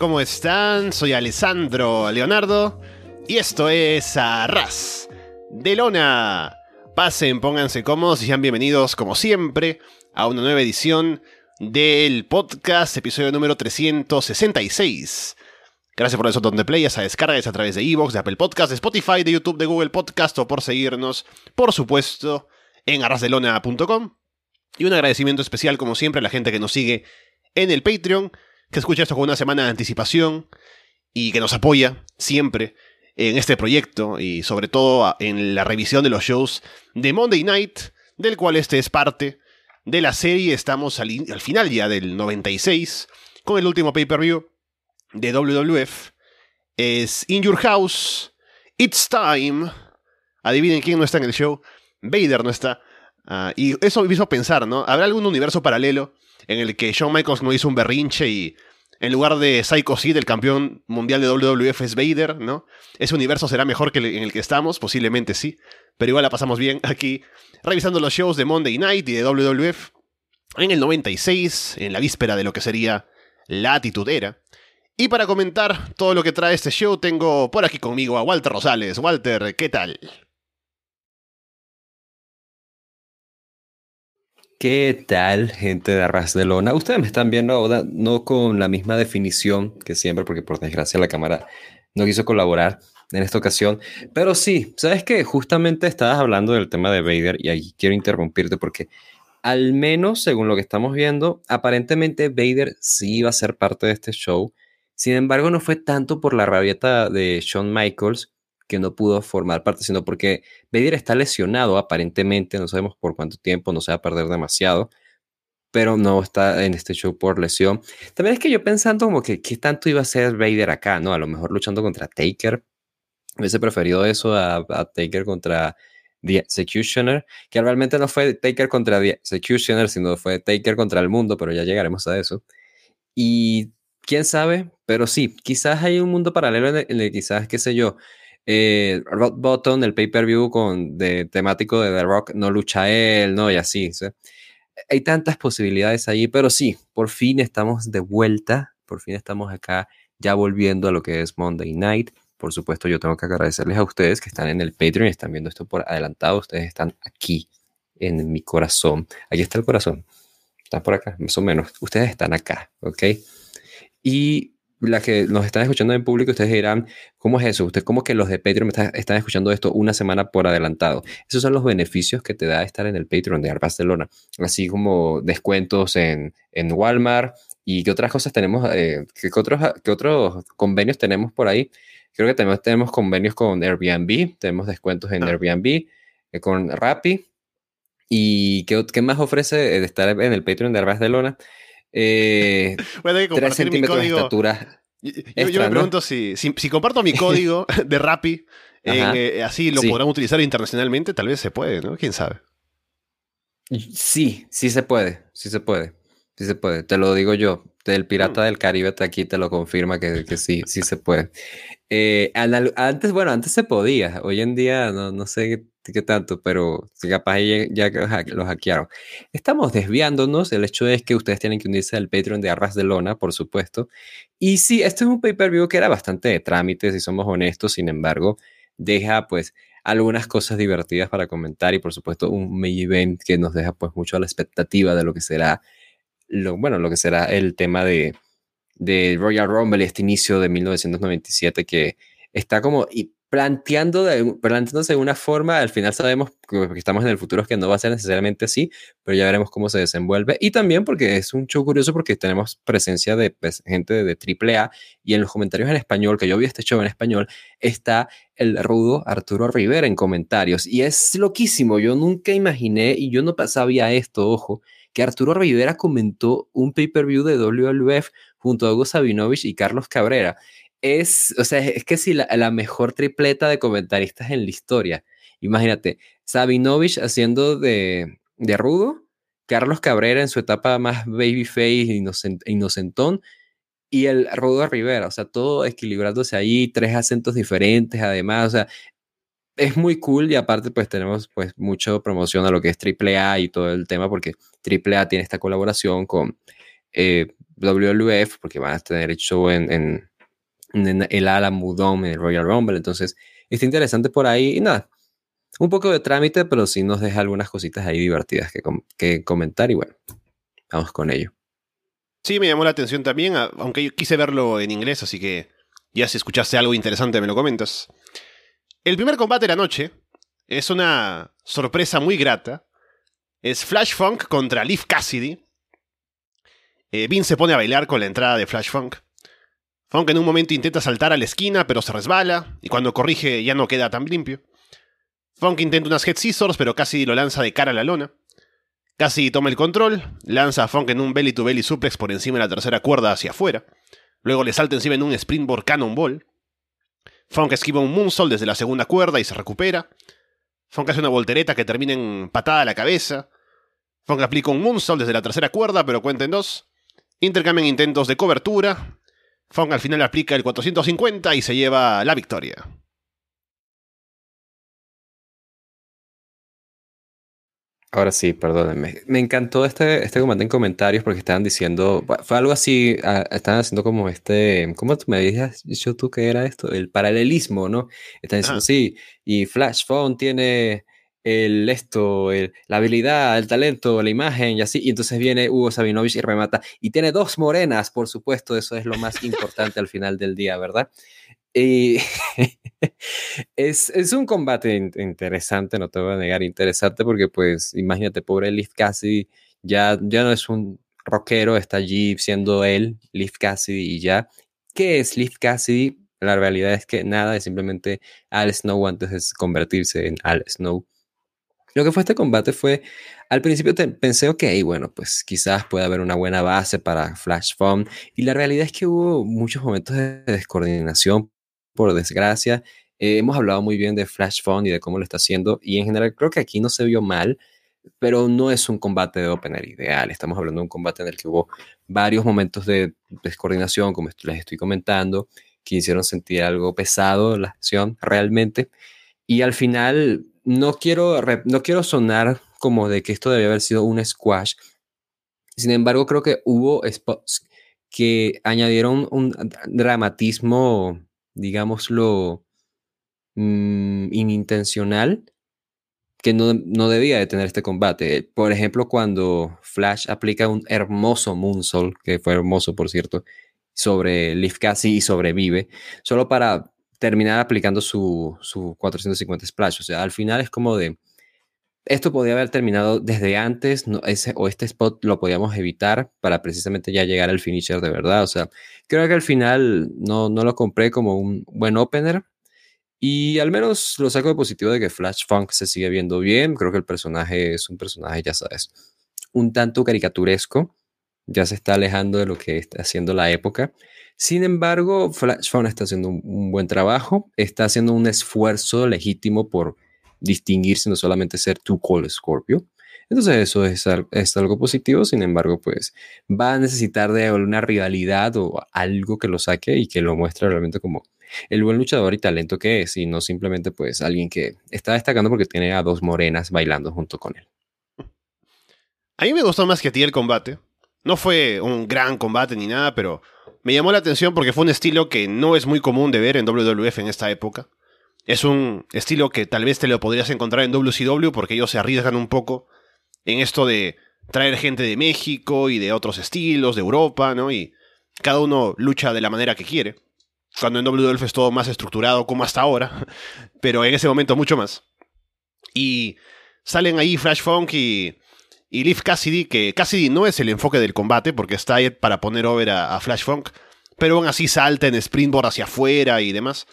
¿Cómo están? Soy Alessandro Leonardo y esto es Arras de Lona. Pasen, pónganse cómodos y sean bienvenidos, como siempre, a una nueva edición del podcast, episodio número 366. Gracias por eso donde play, a descargas a través de Evox, de Apple Podcast, de Spotify, de YouTube, de Google Podcast o por seguirnos, por supuesto, en arrasdelona.com. Y un agradecimiento especial, como siempre, a la gente que nos sigue en el Patreon que escucha esto con una semana de anticipación y que nos apoya siempre en este proyecto y sobre todo en la revisión de los shows de Monday Night, del cual este es parte de la serie. Estamos al, final ya del 96 con el último pay-per-view de WWF. Es In Your House, It's Time. Adivinen quién no está en el show. Vader no está. Ah, y eso me hizo pensar, ¿no? ¿Habrá algún universo paralelo en el que Shawn Michaels no hizo un berrinche y en lugar de Psycho Sid, el campeón mundial de WWF es Vader, ¿no? Ese universo será mejor que en el que estamos, posiblemente sí, pero igual la pasamos bien aquí revisando los shows de Monday Night y de WWF en el 96, en la víspera de lo que sería la atitudera. Y para comentar todo lo que trae este show, tengo por aquí conmigo a Walter Rosales. Walter, ¿qué tal? ¿Qué tal, gente de Arras de Lona? Ustedes me están viendo ahora, no con la misma definición que siempre, porque por desgracia la cámara no quiso colaborar en esta ocasión. Pero sí, sabes que justamente estabas hablando del tema de Vader y ahí quiero interrumpirte porque al menos según lo que estamos viendo, aparentemente Vader sí iba a ser parte de este show. Sin embargo, no fue tanto por la rabieta de Shawn Michaels, que no pudo formar parte, sino porque Vader está lesionado aparentemente, no sabemos por cuánto tiempo, no se va a perder demasiado, pero no está en este show por lesión. También es que yo pensando como que qué tanto iba a ser Vader acá, ¿no? A lo mejor luchando contra Taker. Hubiese preferido eso a, Taker contra The Executioner, que realmente no fue Taker contra The Executioner, sino fue Taker contra el mundo, pero ya llegaremos a eso. Y quién sabe, pero sí, quizás hay un mundo paralelo en el que quizás, qué sé yo, eh, Rock Bottom, el pay-per-view con de temático de The Rock, no lucha él, ¿no? Y así. Hay tantas posibilidades ahí, pero sí, por fin estamos de vuelta, por fin estamos acá ya volviendo a lo que es Monday Night. Por supuesto, yo tengo que agradecerles a ustedes que están en el Patreon y están viendo esto por adelantado. Ustedes están aquí en mi corazón. Aquí está el corazón. Está por acá, más o menos. Ustedes están acá, ¿ok? Y las que nos están escuchando en público, ustedes dirán, ¿cómo es eso? Usted, ¿cómo que los de Patreon están escuchando esto una semana por adelantado? Esos son los beneficios que te da estar en el Patreon de Ar Barcelona, así como descuentos en, en Walmart y qué otras cosas tenemos, eh, ¿qué, otros, qué otros convenios tenemos por ahí. Creo que tenemos, tenemos convenios con Airbnb, tenemos descuentos en ah. Airbnb, eh, con Rappi. ¿Y qué, qué, más ofrece estar en el Patreon de Ar Barcelona? Eh, hay que compartir mi código. Yo, me pregunto si, si, comparto mi código de Rappi, eh, así lo podrán utilizar internacionalmente, tal vez se puede, ¿no? ¿Quién sabe? Sí, sí se puede, sí se puede, sí se puede. Te lo digo yo, el Pirata mm. del Caribe aquí te lo confirma que, que sí, sí se puede. Eh, antes, bueno, antes se podía, hoy en día no, no sé qué tanto, pero capaz ya, ya lo hackearon. Estamos desviándonos, el hecho es que ustedes tienen que unirse al Patreon de Arras de Lona, por supuesto. Y sí, este es un pay-per-view que era bastante de trámites, si somos honestos, sin embargo, deja pues algunas cosas divertidas para comentar y por supuesto un main event que nos deja pues mucho a la expectativa de lo que será, lo, bueno, lo que será el tema de, de Royal Rumble, este inicio de 1997 que está como planteando de, planteándose de una forma, al final sabemos que estamos en el futuro que no va a ser necesariamente así, pero ya veremos cómo se desenvuelve. Y también porque es un show curioso porque tenemos presencia de pues, gente de, AAA y en los comentarios en español, que yo vi este show en español, está el rudo Arturo Rivera en comentarios. Y es loquísimo, yo nunca imaginé y yo no sabía esto, ojo, que Arturo Rivera comentó un pay-per-view de WWF junto a Hugo Sabinovich y Carlos Cabrera es, o sea, es que si la, mejor tripleta de comentaristas en la historia. Imagínate, Sabinovich haciendo de, de rudo, Carlos Cabrera en su etapa más babyface, inocent, inocentón, y el Rudo Rivera, o sea, todo equilibrándose ahí, tres acentos diferentes, además, o sea, es muy cool y aparte pues tenemos pues mucho promoción a lo que es AAA y todo el tema porque AAA tiene esta colaboración con eh, WWF porque van a tener hecho en en el Alamo Dome, el Royal Rumble. Entonces, está interesante por ahí. Y nada, un poco de trámite, pero sí nos deja algunas cositas ahí divertidas que, que comentar. Y bueno, vamos con ello. Sí, me llamó la atención también, aunque yo quise verlo en inglés, así que ya si escuchaste algo interesante me lo comentas. El primer combate de la noche es una sorpresa muy grata. Es Flash Funk contra Leaf Cassidy. Eh, Vince se pone a bailar con la entrada de Flash Funk. Funk en un momento intenta saltar a la esquina, pero se resbala, y cuando corrige ya no queda tan limpio. Funk intenta unas head scissors, pero casi lo lanza de cara a la lona. Casi toma el control, lanza a Funk en un belly to belly suplex por encima de la tercera cuerda hacia afuera. Luego le salta encima en un springboard cannonball. Funk esquiva un moonsault desde la segunda cuerda y se recupera. Funk hace una voltereta que termina en patada a la cabeza. Funk aplica un moonsault desde la tercera cuerda, pero cuenta en dos. Intercambian intentos de cobertura. Fong al final aplica el 450 y se lleva la victoria. Ahora sí, perdónenme. Me encantó este, este combate en comentarios porque estaban diciendo, fue algo así, ah, estaban haciendo como este, ¿cómo me habías dicho tú que era esto? El paralelismo, ¿no? Están diciendo, sí, y Flash Phone tiene el esto, la habilidad, el talento, la imagen y así. Y entonces viene Hugo Sabinovich y remata. Y tiene dos morenas, por supuesto, eso es lo más importante al final del día, ¿verdad? Y es, es, un combate interesante, no te voy a negar, interesante porque pues imagínate, pobre Leaf Cassidy, ya, ya no es un rockero, está allí siendo él, Leaf Cassidy y ya. ¿Qué es Leaf Cassidy? La realidad es que nada, es simplemente Al Snow antes de convertirse en Al Snow. Lo que fue este combate fue, al principio pensé, ok, bueno, pues quizás pueda haber una buena base para Flash Phone. Y la realidad es que hubo muchos momentos de descoordinación, por desgracia. Eh, hemos hablado muy bien de Flash Phone y de cómo lo está haciendo. Y en general creo que aquí no se vio mal, pero no es un combate de opener ideal. Estamos hablando de un combate en el que hubo varios momentos de descoordinación, como les estoy comentando, que hicieron sentir algo pesado la acción realmente. Y al final no quiero, no quiero sonar como de que esto debe haber sido un squash. Sin embargo, creo que hubo spots que añadieron un dramatismo, digámoslo, mm, inintencional que no, no, debía de tener este combate. Por ejemplo, cuando Flash aplica un hermoso moonsault, que fue hermoso, por cierto, sobre Leaf y sobrevive, solo para terminar aplicando su, su 450 splash. O sea, al final es como de, esto podía haber terminado desde antes, no, ese, o este spot lo podíamos evitar para precisamente ya llegar al finisher de verdad. O sea, creo que al final no, no lo compré como un buen opener. Y al menos lo saco de positivo de que Flash Funk se sigue viendo bien. Creo que el personaje es un personaje, ya sabes, un tanto caricaturesco. Ya se está alejando de lo que está haciendo la época. Sin embargo, Flashphone está haciendo un, buen trabajo, está haciendo un esfuerzo legítimo por distinguirse, no solamente ser tu Call Scorpio. Entonces eso es, es, algo positivo, sin embargo, pues va a necesitar de una rivalidad o algo que lo saque y que lo muestre realmente como el buen luchador y talento que es, y no simplemente pues alguien que está destacando porque tiene a dos morenas bailando junto con él. A mí me gustó más que a ti el combate. No fue un gran combate ni nada, pero me llamó la atención porque fue un estilo que no es muy común de ver en WWF en esta época. Es un estilo que tal vez te lo podrías encontrar en WCW porque ellos se arriesgan un poco en esto de traer gente de México y de otros estilos, de Europa, ¿no? Y cada uno lucha de la manera que quiere. cuando en WWF es todo más estructurado como hasta ahora, pero en ese momento mucho más. Y salen ahí Flash Funk y, y Leaf Cassidy, que Cassidy no es el enfoque del combate, porque está ahí para poner over a, Flash Funk, pero aún así salta en sprintboard hacia afuera y demás.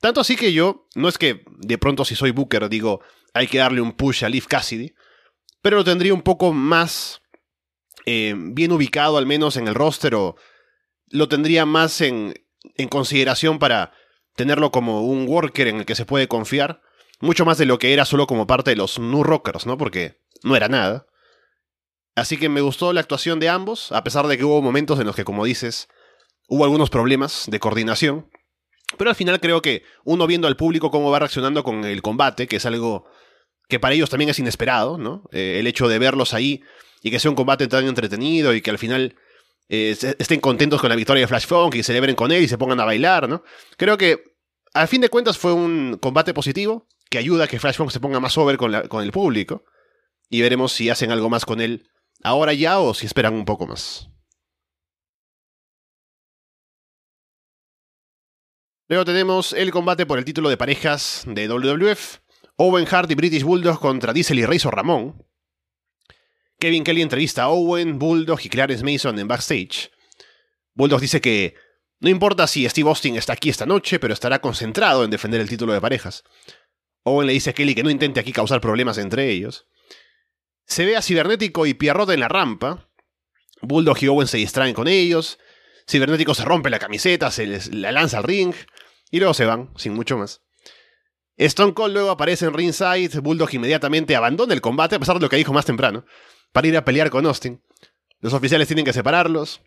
Tanto así que yo, no es que de pronto si soy Booker digo, hay que darle un push a Leaf Cassidy, pero lo tendría un poco más eh, bien ubicado al menos en el roster o lo tendría más en, en consideración para tenerlo como un worker en el que se puede confiar, mucho más de lo que era solo como parte de los New Rockers, ¿no? Porque no era nada. Así que me gustó la actuación de ambos, a pesar de que hubo momentos en los que, como dices, hubo algunos problemas de coordinación. Pero al final creo que uno viendo al público cómo va reaccionando con el combate, que es algo que para ellos también es inesperado, ¿no? Eh, el hecho de verlos ahí y que sea un combate tan entretenido y que al final eh, estén contentos con la victoria de Flash Funk y celebren con él y se pongan a bailar, ¿no? Creo que al fin de cuentas fue un combate positivo que ayuda a que Flash Funk se ponga más over con, con el público y veremos si hacen algo más con él ahora ya o si esperan un poco más. Luego tenemos el combate por el título de parejas de WWF. Owen Hart y British Bulldog contra Diesel y Razor Ramón. Kevin Kelly entrevista a Owen, Bulldog y Clarence Mason en backstage. Bulldog dice que no importa si Steve Austin está aquí esta noche, pero estará concentrado en defender el título de parejas. Owen le dice a Kelly que no intente aquí causar problemas entre ellos. Se ve a Cibernético y Pierrot en la rampa. Bulldog y Owen se distraen con ellos. Cibernético se rompe la camiseta, se les, la lanza al ring. Y luego se van, sin mucho más. Stone Cold luego aparece en ringside. Bulldog inmediatamente abandona el combate, a pesar de lo que dijo más temprano para ir a pelear con Austin. Los oficiales tienen que separarlos.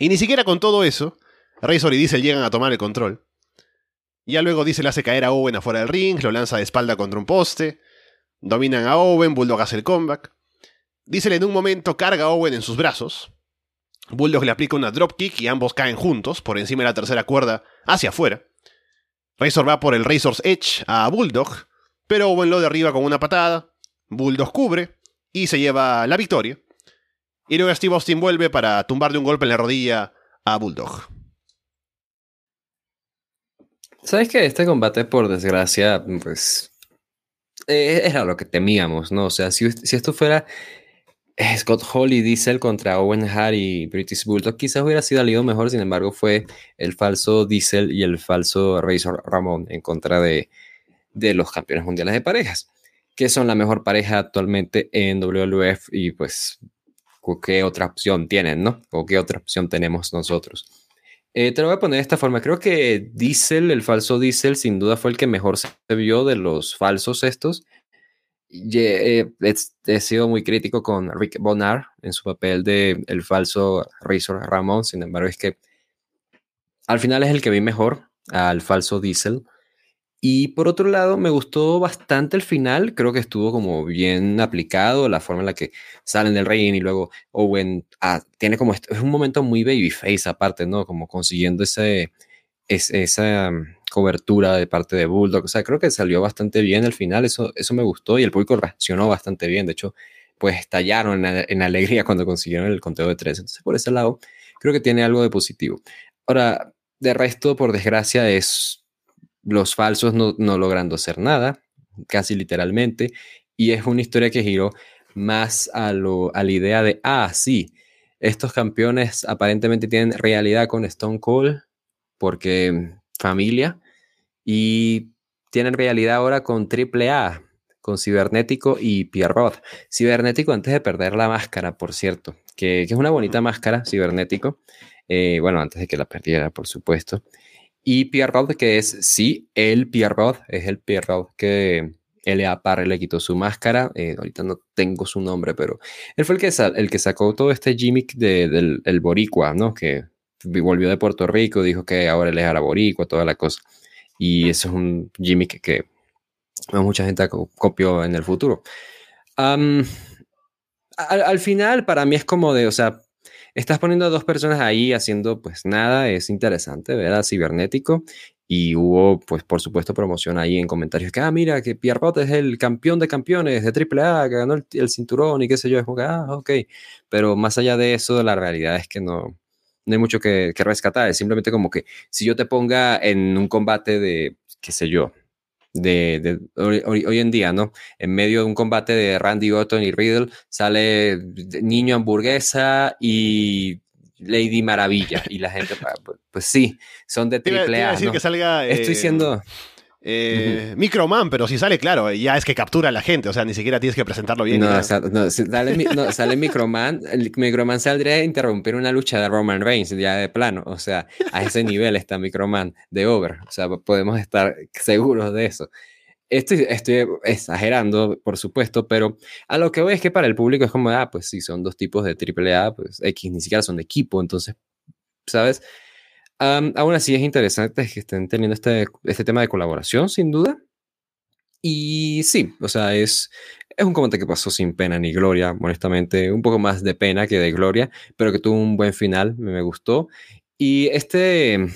Y ni siquiera con todo eso, Razor y Diesel llegan a tomar el control. Ya luego Diesel hace caer a Owen afuera del ring, lo lanza de espalda contra un poste. Dominan a Owen, Bulldog hace el comeback. Diesel en un momento carga a Owen en sus brazos. Bulldog le aplica una dropkick y ambos caen juntos por encima de la tercera cuerda hacia afuera. Razor va por el Razor's Edge a Bulldog, pero Owen lo derriba con una patada. Bulldog cubre y se lleva la victoria. Y luego Steve Austin vuelve para tumbarle un golpe en la rodilla a Bulldog. ¿Sabes que este combate, por desgracia, pues eh, era lo que temíamos, ¿no? O sea, si, esto fuera eh, Scott Hall y Diesel contra Owen Hart y British Bulldog, quizás hubiera sido aliado mejor, sin embargo, fue el falso Diesel y el falso Razor Ramón en contra de, de los campeones mundiales de parejas que son la mejor pareja actualmente en WWF y pues qué otra opción tienen, ¿no? O qué otra opción tenemos nosotros. Eh, te lo voy a poner de esta forma. Creo que Diesel, el falso Diesel, sin duda fue el que mejor se vio de los falsos estos. Eh, he, sido muy crítico con Rick Bonar en su papel de el falso Razor Ramón. Sin embargo, es que al final es el que vi mejor al falso Diesel. Y por otro lado, me gustó bastante el final, creo que estuvo como bien aplicado, la forma en la que salen del ring y luego Owen ah, tiene como, es un momento muy babyface aparte, ¿no? Como consiguiendo ese, esa mm, cobertura de parte de Bulldog, o sea, creo que salió bastante bien el final, eso, eso me gustó y el público reaccionó bastante bien, de hecho, pues estallaron en, en alegría cuando consiguieron el conteo de tres, entonces por ese lado, creo que tiene algo de positivo. Ahora, de resto, por desgracia, es los falsos no, logrando hacer nada, casi literalmente, y es una historia que giró más a, lo, a la idea de, ah, sí, estos campeones aparentemente tienen realidad con Stone Cold, porque familia, y tienen realidad ahora con AAA, con Cibernético y Pierrot. Cibernético antes de perder la máscara, por cierto, que, es una bonita máscara, Cibernético. Eh, bueno, antes de que la perdiera, por supuesto. Y Pierrot, que es, sí, el Pierrot, es el Pierrot que L.A. Parre le quitó su máscara. Eh, ahorita no tengo su nombre, pero él fue el que, el que sacó todo este gimmick del el Boricua, ¿no? Que volvió de Puerto Rico, dijo que ahora él es Boricua, toda la cosa. Y eso es un gimmick que mucha gente copió en el futuro. al, al, final, para mí es como de, o sea, Estás poniendo a dos personas ahí haciendo pues nada, es interesante, ¿verdad? Cibernético. Y hubo, pues por supuesto, promoción ahí en comentarios que, ah, mira, que Pierrot es el campeón de campeones de AAA, que ganó el, cinturón y qué sé yo. Es como que, ah, ok. Pero más allá de eso, la realidad es que no, no hay mucho que, rescatar. Es simplemente como que si yo te ponga en un combate de, qué sé yo, de, hoy, en día, ¿no? En medio de un combate de Randy Orton y Riddle sale Niño Hamburguesa y Lady Maravilla y la gente, pues, pues sí, son de triple A. ¿no? que salga, Estoy eh, Microman, pero si sale, claro, ya es que captura a la gente, o sea, ni siquiera tienes que presentarlo bien. No, no, sale, Microman, el Microman saldría a interrumpir una lucha de Roman Reigns ya de plano, o sea, a ese nivel está Microman de over, o sea, podemos estar seguros de eso. Estoy, estoy exagerando, por supuesto, pero a lo que voy es que para el público es como, ah, pues sí, son dos tipos de AAA, pues X ni siquiera son de equipo, entonces, ¿sabes? Aún así es interesante que estén teniendo este, este tema de colaboración, sin duda. Y sí, o sea, es, es un combate que pasó sin pena ni gloria, honestamente, un poco más de pena que de gloria, pero que tuvo un buen final, me, gustó. Y este,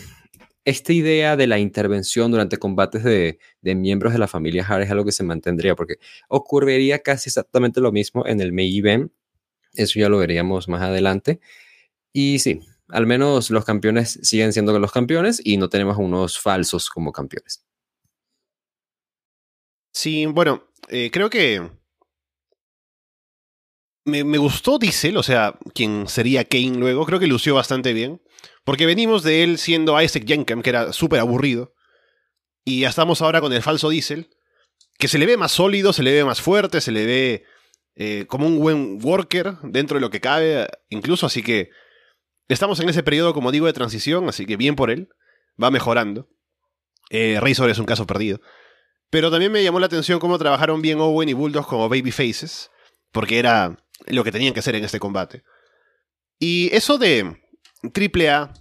esta idea de la intervención durante combates de, de, miembros de la familia Hart es algo que se mantendría, porque ocurriría casi exactamente lo mismo en el main event. Eso ya lo veríamos más adelante. Y sí, al menos los campeones siguen siendo los campeones y no tenemos unos falsos como campeones. Sí, bueno, eh, creo que me, gustó Diesel, o sea, quien sería Kane luego, creo que lució bastante bien, porque venimos de él siendo Isaac Jenkem, que era súper aburrido, y estamos ahora con el falso Diesel, que se le ve más sólido, se le ve más fuerte, se le ve eh, como un buen worker dentro de lo que cabe, incluso, así que Estamos en ese periodo, como digo, de transición, así que bien por él. Va mejorando. Eh, Razor es un caso perdido. Pero también me llamó la atención cómo trabajaron bien Owen y Bulldog como baby faces, porque era lo que tenían que hacer en este combate. Y eso de AAA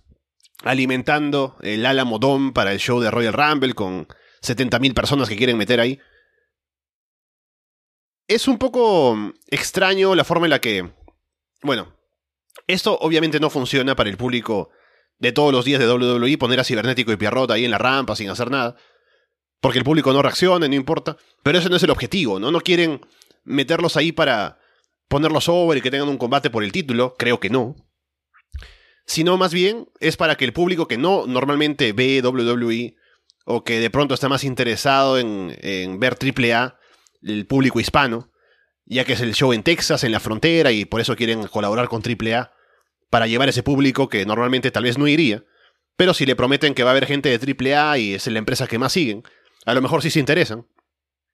alimentando el Alamo Dome para el show de Royal Rumble con 70.000 personas que quieren meter ahí. Es un poco extraño la forma en la que, bueno, esto obviamente no funciona para el público de todos los días de WWE, poner a Cibernético y Pierrot ahí en la rampa sin hacer nada. Porque el público no reacciona, no importa. Pero ese no es el objetivo, ¿no? No quieren meterlos ahí para ponerlos over y que tengan un combate por el título, creo que no. Sino más bien es para que el público que no normalmente ve WWE o que de pronto está más interesado en, en ver AAA, el público hispano, ya que es el show en Texas, en la frontera, y por eso quieren colaborar con AAA, para llevar ese público que normalmente tal vez no iría, pero si le prometen que va a haber gente de AAA y es la empresa que más siguen, a lo mejor sí se interesan.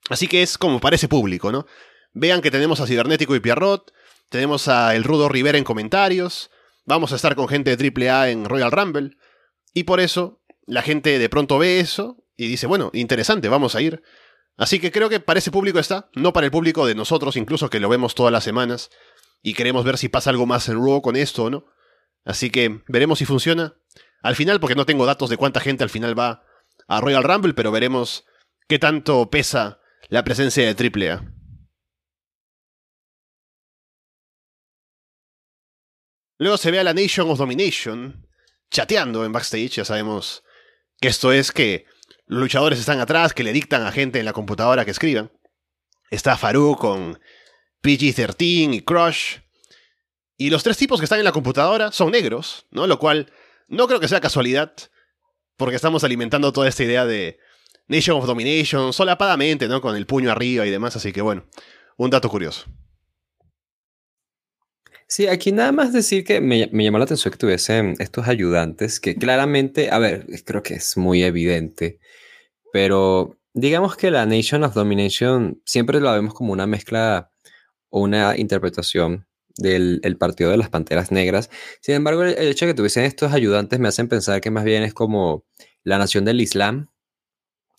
Así que es como para ese público, ¿no? Vean que tenemos a Cibernético y Pierrot, tenemos a El Rudo Rivera en comentarios, vamos a estar con gente de AAA en Royal Rumble, y por eso la gente de pronto ve eso y dice, bueno, interesante, vamos a ir. Así que creo que para ese público está, no para el público de nosotros, incluso que lo vemos todas las semanas, y queremos ver si pasa algo más en Raw con esto o no. Así que veremos si funciona. Al final, porque no tengo datos de cuánta gente al final va a Royal Rumble, pero veremos qué tanto pesa la presencia de AAA. Luego se ve a la Nation of Domination chateando en backstage, ya sabemos que esto es que los luchadores están atrás, que le dictan a gente en la computadora que escriban. Está Farouk con PG-13 y Crush. Y los tres tipos que están en la computadora son negros, ¿no? Lo cual no creo que sea casualidad, porque estamos alimentando toda esta idea de Nation of Domination solapadamente, ¿no? Con el puño arriba y demás, así que bueno, un dato curioso. Sí, aquí nada más decir que me, me, llamó la atención que tuviesen estos ayudantes, que claramente, a ver, creo que es muy evidente, pero digamos que la Nation of Domination siempre la vemos como una mezcla o una interpretación del partido de las Panteras Negras. Sin embargo, el, hecho de que tuviesen estos ayudantes me hacen pensar que más bien es como la nación del Islam.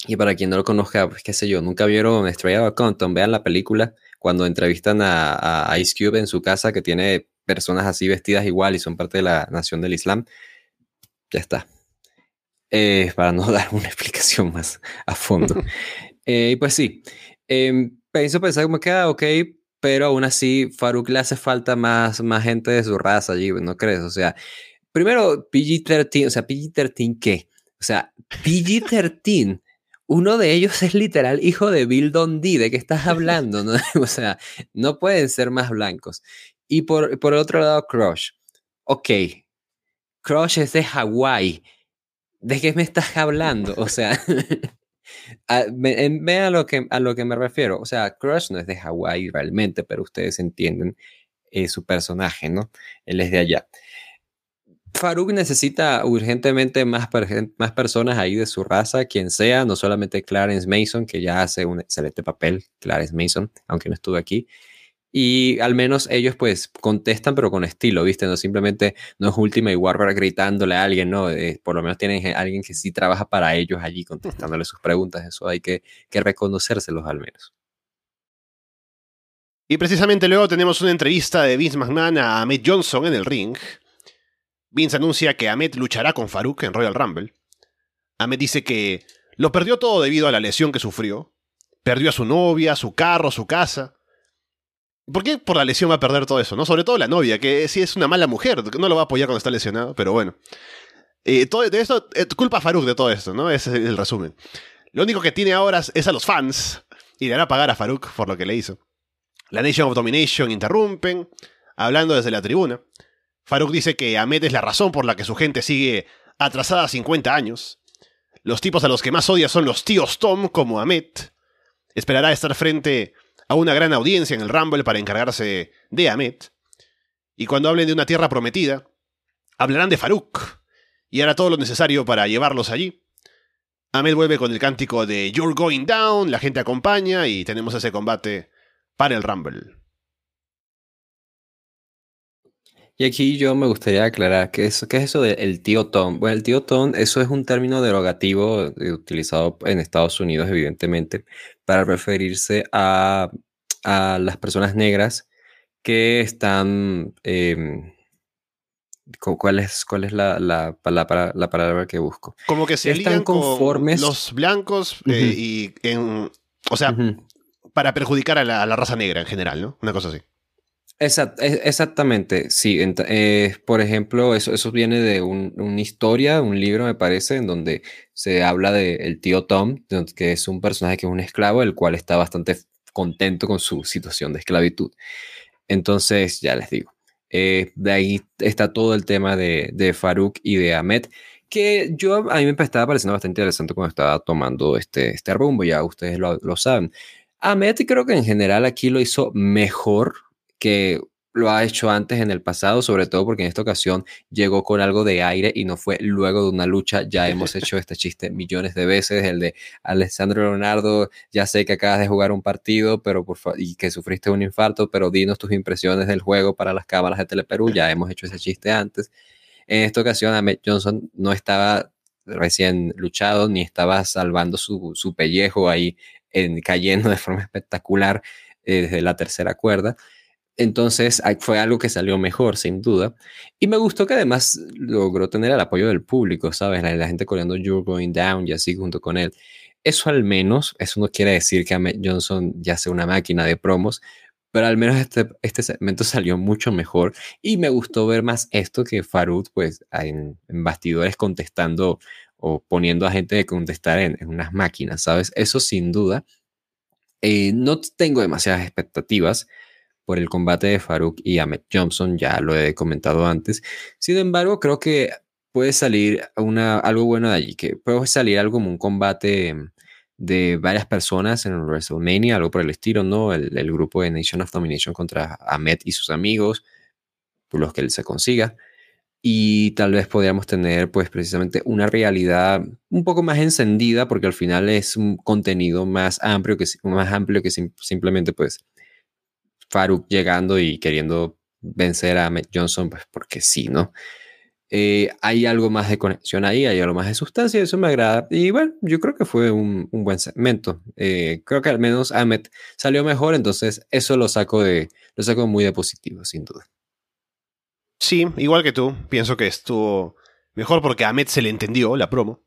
Y para quien no lo conozca, pues qué sé yo, nunca vieron Straight Outta Compton, vean la película cuando entrevistan a, a, Ice Cube en su casa que tiene personas así vestidas igual y son parte de la nación del Islam. Ya está. Eh, para no dar una explicación más a fondo. Eh, y pues sí, eh, pienso pensar como que, ah, ok, pero aún así Farouk le hace falta más, más gente de su raza allí, ¿no crees? O sea, primero PG-13, o sea, PG-13 qué? O sea, PG-13, uno de ellos es literal hijo de Bill Dundee, ¿de qué estás hablando? ¿no? O sea, no pueden ser más blancos. Y por, por el otro lado, Crush. Ok, Crush es de Hawái. ¿De qué me estás hablando? O sea, ve a lo, que, a lo que me refiero. O sea, Crush no es de Hawái realmente, pero ustedes entienden eh, su personaje, ¿no? Él es de allá. Farouk necesita urgentemente más, más personas ahí de su raza, quien sea, no solamente Clarence Mason, que ya hace un excelente papel, Clarence Mason, aunque no estuvo aquí. Y al menos ellos pues contestan, pero con estilo, ¿viste? No simplemente no es Ultimate Warrior gritándole a alguien, ¿no? Eh, por lo menos tienen a alguien que sí trabaja para ellos allí contestándole sus preguntas. Eso hay que, que reconocérselos al menos. Y precisamente luego tenemos una entrevista de Vince McMahon a Ahmed Johnson en el ring, Vince anuncia que Ahmed luchará con Farouk en Royal Rumble. Ahmed dice que lo perdió todo debido a la lesión que sufrió. Perdió a su novia, su carro, su casa. ¿Por qué por la lesión va a perder todo eso? ¿no? Sobre todo la novia, que sí es una mala mujer, no lo va a apoyar cuando está lesionado, pero bueno. Eh, todo, de eso, eh, culpa a Farouk de todo esto, ¿no? Ese es el resumen. Lo único que tiene ahora es a los fans y le hará pagar a Farouk por lo que le hizo. La Nation of Domination interrumpen, hablando desde la tribuna. Farouk dice que Ahmed es la razón por la que su gente sigue atrasada 50 años. Los tipos a los que más odia son los tíos Tom como Ahmed. Esperará estar frente a una gran audiencia en el Rumble para encargarse de Ahmed. Y cuando hablen de una tierra prometida, hablarán de Farouk y hará todo lo necesario para llevarlos allí. Ahmed vuelve con el cántico de You're Going Down, la gente acompaña y tenemos ese combate para el Rumble. Y aquí yo me gustaría aclarar que es, ¿qué es eso del tío Tom? Bueno, el tío Tom, eso es un término derogativo eh, utilizado en Estados Unidos, evidentemente, para referirse a, las personas negras que están... Em, ¿Cuál es, cuál es la, la, la, palabra que busco? Como que se están conformes. Con los blancos eh, y en, o sea, para perjudicar a la, raza negra en general, ¿no? Una cosa así. E, exactamente, sí. Eh, por ejemplo, eso, eso viene de una historia, un libro, me parece, en donde se habla del el tío Tom, que es un personaje que es un esclavo, el cual está bastante contento con su situación de esclavitud. Entonces, ya les digo, eh, de ahí está todo el tema de, de Farouk y de Ahmed, que yo a mí me estaba pareciendo bastante interesante cuando estaba tomando este, este rumbo, ya ustedes lo, lo saben. Ahmed creo que en general aquí lo hizo mejor que lo ha hecho antes en el pasado, sobre todo porque en esta ocasión llegó con algo de aire y no fue luego de una lucha. Ya hemos hecho este chiste millones de veces, el de Alessandro Leonardo, ya sé que acabas de jugar un partido pero por y que sufriste un infarto, pero dinos tus impresiones del juego para las cámaras de Teleperú, ya hemos hecho ese chiste antes. En esta ocasión, Ahmed Johnson no estaba recién luchado ni estaba salvando su, su pellejo ahí en, cayendo de forma espectacular eh, desde la tercera cuerda entonces fue algo que salió mejor, sin duda. Y me gustó que además logró tener el apoyo del público, ¿sabes? La, gente coreando You're Going Down y así junto con él. Eso al menos, eso no quiere decir que Ahmed Johnson ya sea una máquina de promos, pero al menos este, este segmento salió mucho mejor y me gustó ver más esto que Farud, pues en, bastidores contestando o poniendo a gente de contestar en, unas máquinas, ¿sabes? Eso sin duda. Eh, no tengo demasiadas expectativas por el combate de Farouk y Ahmed Johnson, ya lo he comentado antes. Sin embargo, creo que puede salir una, algo bueno de allí, que puede salir algo como un combate de varias personas en WrestleMania, algo por el estilo, ¿no? El, grupo de Nation of Domination contra Ahmed y sus amigos, por los que él se consiga. Y tal vez podríamos tener, pues, precisamente una realidad un poco más encendida, porque al final es un contenido más amplio que, más amplio que simplemente, pues, Faruk llegando y queriendo vencer a Matt Johnson, pues porque sí, ¿no? Eh, hay algo más de conexión ahí, hay algo más de sustancia, eso me agrada. Y bueno, yo creo que fue un, buen segmento. Eh, creo que al menos Ahmed salió mejor, entonces eso lo saco, de, lo saco muy de positivo, sin duda. Sí, igual que tú, pienso que estuvo mejor porque a Ahmed se le entendió la promo.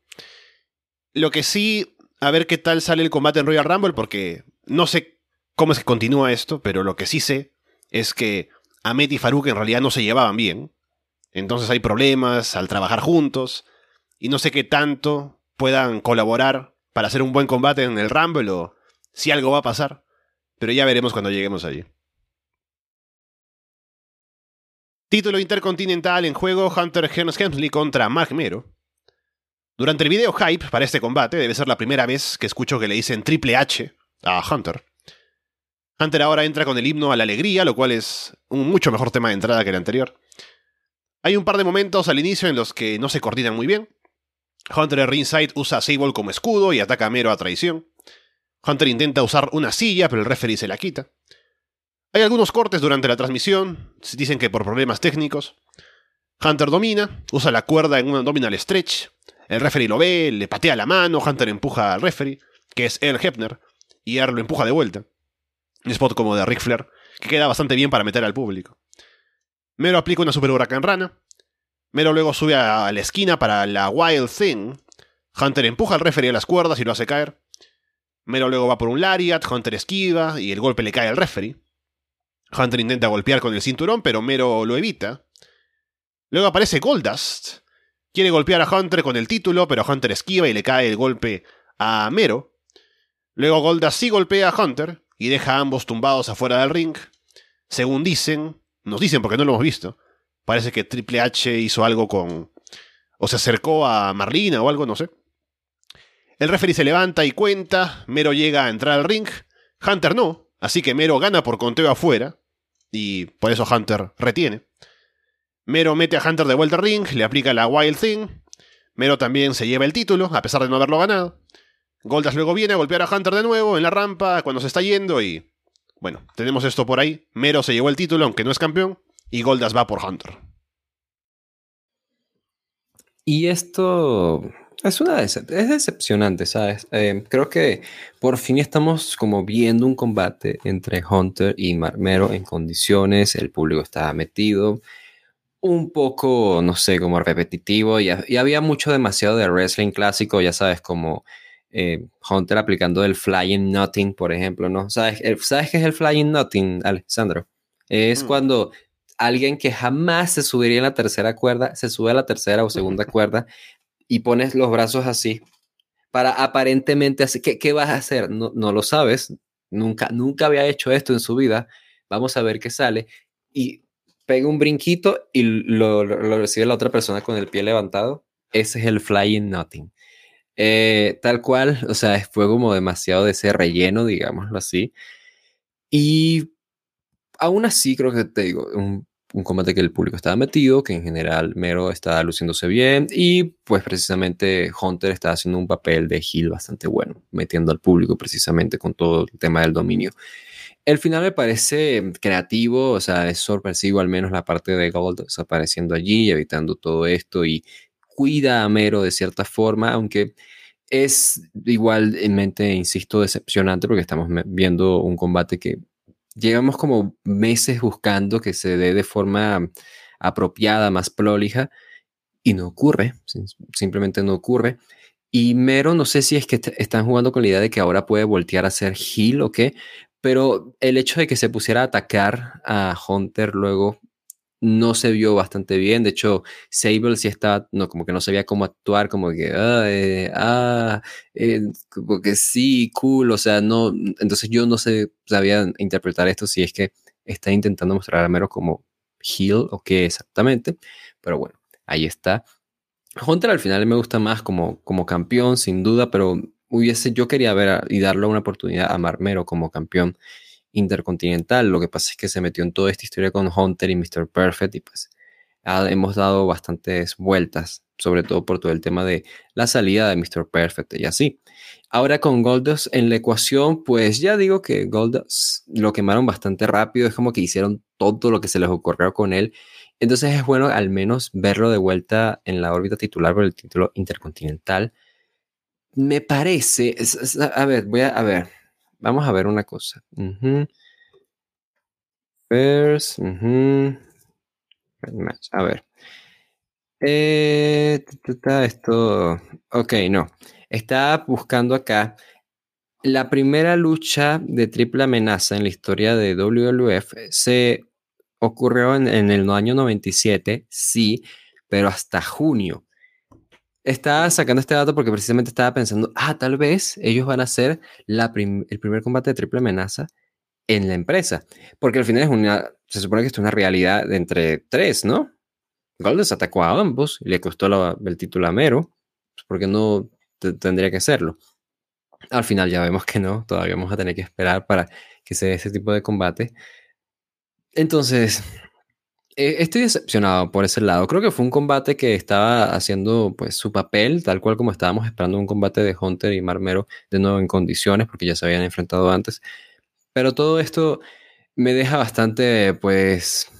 Lo que sí, a ver qué tal sale el combate en Royal Rumble, porque no sé cómo es que continúa esto, pero lo que sí sé es que Ahmed y Farouk en realidad no se llevaban bien. Entonces hay problemas al trabajar juntos. Y no sé qué tanto puedan colaborar para hacer un buen combate en el Rumble o si algo va a pasar. Pero ya veremos cuando lleguemos allí. Título intercontinental en juego Hunter Hearns Hemsley contra Mark Mero. Durante el video hype para este combate, debe ser la primera vez que escucho que le dicen Triple H a Hunter. Hunter ahora entra con el himno a la alegría, lo cual es un mucho mejor tema de entrada que el anterior. Hay un par de momentos al inicio en los que no se coordinan muy bien. Hunter en ringside usa a Sable como escudo y ataca a Mero a traición. Hunter intenta usar una silla, pero el referee se la quita. Hay algunos cortes durante la transmisión, dicen que por problemas técnicos. Hunter domina, usa la cuerda en un abdominal stretch. El referee lo ve, le patea la mano, Hunter empuja al referee, que es Earl Hepner, y Earl lo empuja de vuelta. Un spot como de Ric Flair, que queda bastante bien para meter al público. Mero aplica una super huracán rana. Mero luego sube a la esquina para la Wild Thing. Hunter empuja al referee a las cuerdas y lo hace caer. Mero luego va por un lariat, Hunter esquiva y el golpe le cae al referee. Hunter intenta golpear con el cinturón, pero Mero lo evita. Luego aparece Goldust. Quiere golpear a Hunter con el título, pero Hunter esquiva y le cae el golpe a Mero. Luego Goldust sí golpea a Hunter, y deja a ambos tumbados afuera del ring. Según dicen, nos dicen porque no lo hemos visto, parece que Triple H hizo algo con... o se acercó a Marlina o algo, no sé. El referee se levanta y cuenta, Mero llega a entrar al ring, Hunter no, así que Mero gana por conteo afuera, y por eso Hunter retiene. Mero mete a Hunter de vuelta al ring, le aplica la Wild Thing, Mero también se lleva el título, a pesar de no haberlo ganado. Goldas luego viene a golpear a Hunter de nuevo en la rampa cuando se está yendo y... Bueno, tenemos esto por ahí. Mero se llevó el título, aunque no es campeón, y Goldas va por Hunter. Y esto es una es decepcionante, ¿sabes? Eh, creo que por fin estamos como viendo un combate entre Hunter y Marmero en condiciones, el público está metido, un poco, no sé, como repetitivo, y había mucho demasiado de wrestling clásico, ya sabes, como eh, Hunter aplicando el Flying Nothing, por ejemplo, ¿no? ¿Sabes, ¿Sabes qué es el Flying Nothing, Alessandro? Es mm. cuando alguien que jamás se subiría en la tercera cuerda, se sube a la tercera o segunda cuerda y pones los brazos así para aparentemente hacer, ¿qué, ¿qué, vas a hacer? No, no lo sabes, nunca, nunca había hecho esto en su vida, vamos a ver qué sale y pega un brinquito y lo, lo recibe la otra persona con el pie levantado. Ese es el Flying Nothing. Eh, tal cual, o sea, fue como demasiado de ese relleno, digámoslo así. Y aún así, creo que te digo, un, combate que el público estaba metido, que en general Mero estaba luciéndose bien y pues precisamente Hunter está haciendo un papel de heel bastante bueno, metiendo al público precisamente con todo el tema del dominio. El final me parece creativo, o sea, es sorpresivo al menos la parte de Gold apareciendo allí, evitando todo esto y cuida a Mero de cierta forma, aunque es igualmente, insisto, decepcionante porque estamos viendo un combate que llevamos como meses buscando que se dé de forma apropiada, más prolija, y no ocurre, simplemente no ocurre. Y Mero, no sé si es que están jugando con la idea de que ahora puede voltear a ser Heal o qué, pero el hecho de que se pusiera a atacar a Hunter luego no se vio bastante bien. De hecho, Sable sí estaba, no, como que no sabía cómo actuar, como que, ah, eh, ah eh, sí, cool, o sea, no, entonces yo no sé, sabía interpretar esto si es que está intentando mostrar a Mero como heel o qué exactamente, pero bueno, ahí está. Hunter al final me gusta más como, como campeón, sin duda, pero hubiese, yo quería ver y darle una oportunidad a Marmero como campeón intercontinental. Lo que pasa es que se metió en toda esta historia con Hunter y Mr. Perfect y pues hemos dado bastantes vueltas, sobre todo por todo el tema de la salida de Mr. Perfect y así. Ahora con Goldust en la ecuación, pues ya digo que Goldust lo quemaron bastante rápido, es como que hicieron todo lo que se les ocurrió con él. Entonces es bueno al menos verlo de vuelta en la órbita titular por el título intercontinental. Me parece, a ver, voy a, a ver, Vamos a ver una cosa. First, A ver. Eh, esto. Ok, no. Está buscando acá. La primera lucha de triple amenaza en la historia de WWF se ocurrió en el año 97, sí, pero hasta junio estaba sacando este dato porque precisamente estaba pensando, ah, tal vez ellos van a hacer la el primer combate de triple amenaza en la empresa. Porque al final es una, se supone que es una realidad entre tres, ¿no? Goldust atacó a ambos y le costó el título a Mero, pues porque no tendría que hacerlo. Al final ya vemos que no, todavía vamos a tener que esperar para que se dé ese tipo de combate. Entonces, estoy decepcionado por ese lado. Creo que fue un combate que estaba haciendo pues su papel, tal cual como estábamos esperando un combate de Hunter y Marmero de nuevo en condiciones, porque ya se habían enfrentado antes. Pero todo esto me deja bastante pues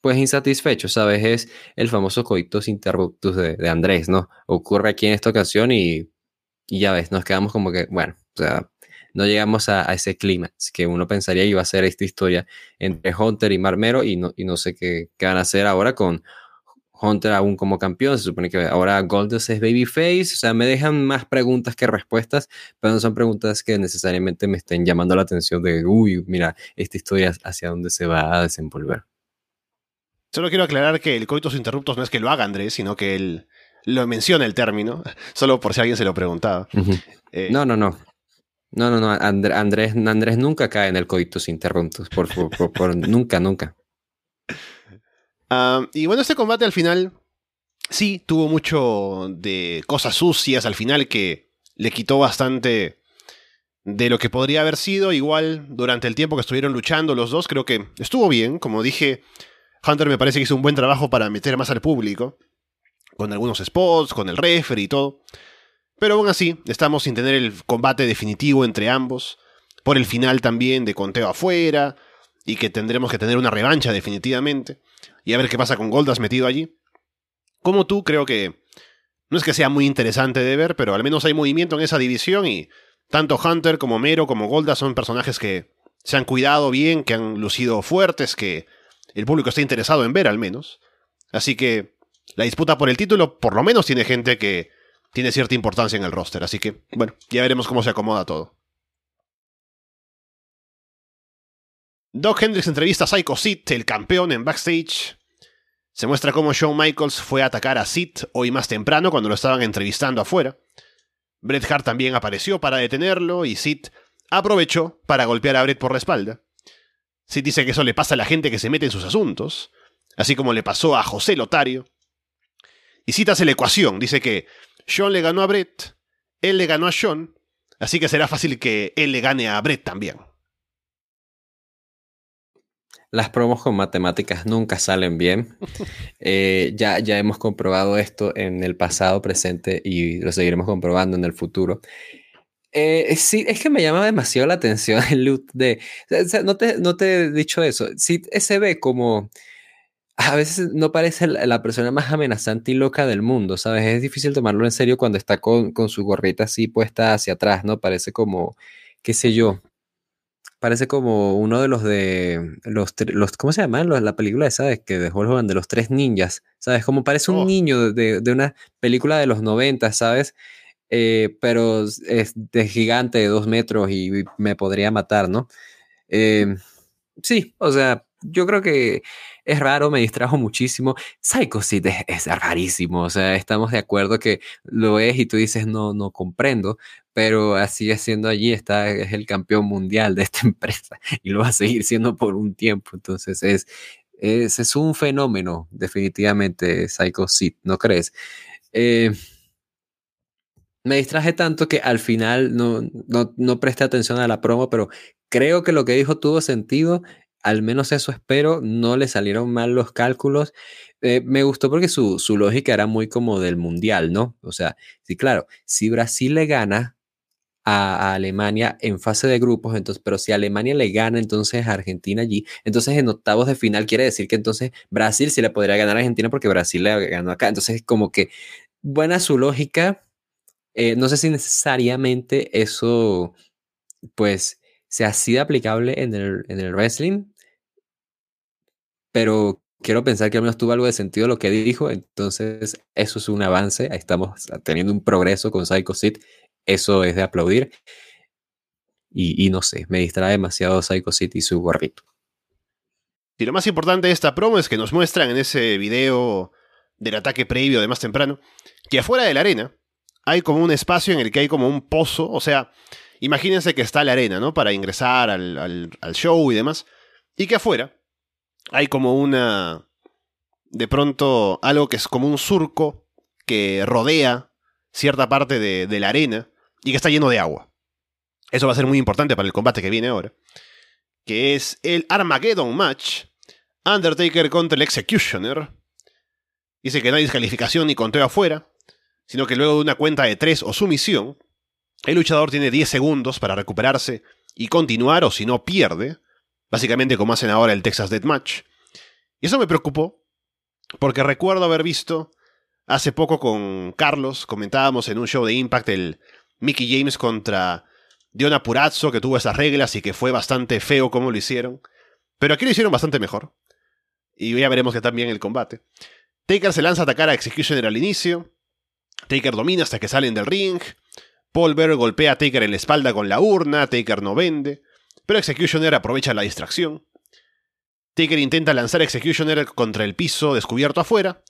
pues insatisfecho, ¿sabes? Es el famoso coitus interruptus de, Andrés, ¿no? Ocurre aquí en esta ocasión y, y, ya ves, nos quedamos como que, bueno, o sea, no llegamos a, ese clima que uno pensaría iba a ser esta historia entre Hunter y Marmero y no, y no sé qué, qué van a hacer ahora con Hunter aún como campeón. Se supone que ahora Goldust es Babyface. O sea, me dejan más preguntas que respuestas, pero no son preguntas que necesariamente me estén llamando la atención de, uy, mira, esta historia hacia dónde se va a desenvolver. Solo quiero aclarar que el coitus interruptos no es que lo haga Andrés, sino que él lo menciona el término, solo por si alguien se lo preguntaba. Eh, no, no, no. No, no, no. Andrés, Andrés nunca cae en el coitus interruptus. Por, por, nunca, nunca. Y bueno, este combate al final sí tuvo mucho de cosas sucias al final que le quitó bastante de lo que podría haber sido. Igual durante el tiempo que estuvieron luchando los dos, creo que estuvo bien. Como dije, Hunter me parece que hizo un buen trabajo para meter más al público. Con algunos spots, con el referee y todo. Pero aún así, estamos sin tener el combate definitivo entre ambos, por el final también de conteo afuera, y que tendremos que tener una revancha definitivamente, y a ver qué pasa con Goldas metido allí. Como tú, creo que no es que sea muy interesante de ver, pero al menos hay movimiento en esa división y tanto Hunter como Mero como Goldas son personajes que se han cuidado bien, que han lucido fuertes, que el público está interesado en ver al menos. Así que la disputa por el título por lo menos tiene gente que tiene cierta importancia en el roster. Así que, bueno, ya veremos cómo se acomoda todo. Doc Hendricks entrevista a Psycho Sid, el campeón, en backstage. Se muestra cómo Shawn Michaels fue a atacar a Sid hoy más temprano cuando lo estaban entrevistando afuera. Bret Hart también apareció para detenerlo y Sid aprovechó para golpear a Bret por la espalda. Sid dice que eso le pasa a la gente que se mete en sus asuntos, así como le pasó a José Lotario. Y Sid hace la ecuación, dice que Sean le ganó a Brett, él le ganó a Sean, así que será fácil que él le gane a Brett también. Las promos con matemáticas nunca salen bien. Eh, ya, ya hemos comprobado esto en el pasado, presente y lo seguiremos comprobando en el futuro. Eh, sí, es que me llama demasiado la atención el loot de... no, te, no te he dicho eso. Sí, se ve como a veces no parece la persona más amenazante y loca del mundo, ¿sabes? Es difícil tomarlo en serio cuando está con, su gorrita así puesta hacia atrás, ¿no? Parece como, qué sé yo, parece como uno de los de los, los ¿cómo se llama? la película esa de que de Hollywood de los tres ninjas, ¿sabes? Como parece un oh. niño de, una película de los 90, ¿sabes? Eh, pero es de gigante de dos metros y me podría matar, ¿no? Eh, sí, o sea, yo creo que es raro, me distrajo muchísimo. Psycho Sid es, rarísimo, o sea, estamos de acuerdo que lo es y tú dices, no, no comprendo, pero así siendo allí, está, es el campeón mundial de esta empresa y lo va a seguir siendo por un tiempo, entonces es, es, es un fenómeno, definitivamente, Psycho ¿no crees? Eh, me distraje tanto que al final no, no, no presté atención a la promo, pero creo que lo que dijo tuvo sentido al menos eso espero, no le salieron mal los cálculos. Eh, me gustó porque su, lógica era muy como del mundial, ¿no? O sea, sí, claro, si Brasil le gana a, Alemania en fase de grupos, entonces, pero si Alemania le gana entonces a Argentina allí, entonces en octavos de final quiere decir que entonces Brasil sí le podría ganar a Argentina porque Brasil le ganó acá. Entonces, como que buena su lógica. Eh, no sé si necesariamente eso, pues, sea así de aplicable en el, en el wrestling, pero quiero pensar que al menos tuvo algo de sentido lo que dijo, entonces eso es un avance, estamos teniendo un progreso con Psycho Sid, eso es de aplaudir. Y, no sé, me distrae demasiado Psycho Sid y su gorrito. Y lo más importante de esta promo es que nos muestran en ese video del ataque previo de más temprano, que afuera de la arena hay como un espacio en el que hay como un pozo, o sea, imagínense que está la arena, ¿no? Para ingresar al, al show y demás. Y que afuera hay como una... De pronto, algo que es como un surco que rodea cierta parte de, de la arena y que está lleno de agua. Eso va a ser muy importante para el combate que viene ahora. Que es el Armageddon Match. Undertaker contra el Executioner. Dice que no hay descalificación ni conteo afuera, sino que luego de una cuenta de 3 o sumisión, el luchador tiene 10 segundos para recuperarse y continuar o si no pierde, básicamente como hacen ahora el Texas Death Match. Y eso me preocupó, porque recuerdo haber visto hace poco con Carlos, comentábamos en un show de Impact el Mickey James contra Dion Purazzo, que tuvo esas reglas y que fue bastante feo como lo hicieron. Pero aquí lo hicieron bastante mejor. Y ya veremos que también el combate. Taker se lanza a atacar a Executioner al inicio. Taker domina hasta que salen del ring. Paul Bear golpea a Taker en la espalda con la urna. Taker no vende. Pero Executioner aprovecha la distracción. Taker intenta lanzar a Executioner contra el piso descubierto afuera.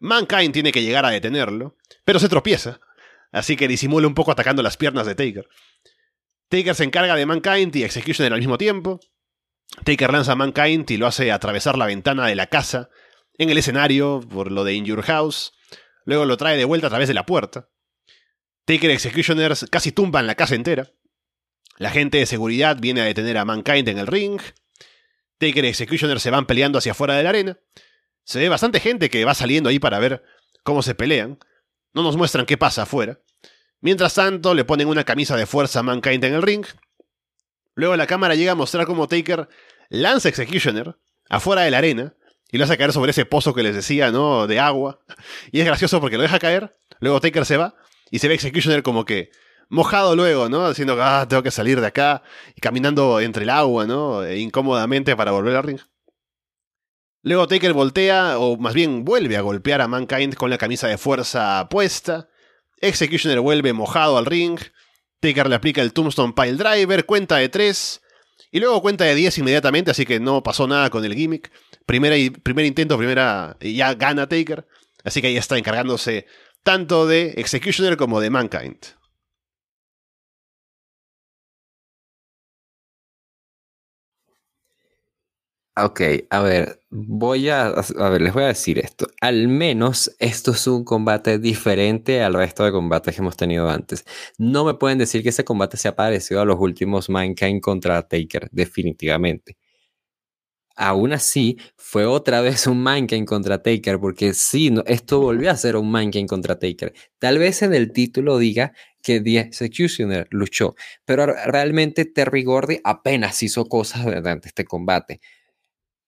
Mankind tiene que llegar a detenerlo, pero se tropieza, así que disimula un poco atacando las piernas de Taker. Taker se encarga de Mankind y Executioner al mismo tiempo. Taker lanza a Mankind y lo hace atravesar la ventana de la casa en el escenario por lo de In Your House. Luego lo trae de vuelta a través de la puerta. Taker Executioners casi tumban la casa entera. La gente de seguridad viene a detener a Mankind en el ring. Taker y Executioner se van peleando hacia afuera de la arena. Se ve bastante gente que va saliendo ahí para ver cómo se pelean. No nos muestran qué pasa afuera. Mientras tanto, le ponen una camisa de fuerza a Mankind en el ring. Luego la cámara llega a mostrar cómo Taker lanza Executioner afuera de la arena y lo hace caer sobre ese pozo que les decía, ¿no? De agua. Y es gracioso porque lo deja caer, luego Taker se va y se ve Executioner como que mojado luego, ¿no? Diciendo, ah, tengo que salir de acá y caminando entre el agua, ¿no? E incómodamente para volver al ring. Luego Taker voltea, o más bien vuelve a golpear a Mankind con la camisa de fuerza puesta. Executioner vuelve mojado al ring. Taker le aplica el Tombstone Pile Driver, cuenta de 3. Y luego cuenta de 10 inmediatamente, así que no pasó nada con el gimmick. Primera, primer intento, primera. Y ya gana Taker. Así que ahí está encargándose tanto de Executioner como de Mankind. Ok, a ver, voy a, a ver, les voy a decir esto. Al menos esto es un combate diferente al resto de combates que hemos tenido antes. No me pueden decir que ese combate se ha parecido a los últimos Mankind contra Taker, definitivamente. Aún así, fue otra vez un Mankind contra Taker, porque sí, esto volvió a ser un Mankind contra Taker. Tal vez en el título diga que The Executioner luchó, pero realmente Terry Gordy apenas hizo cosas durante este combate.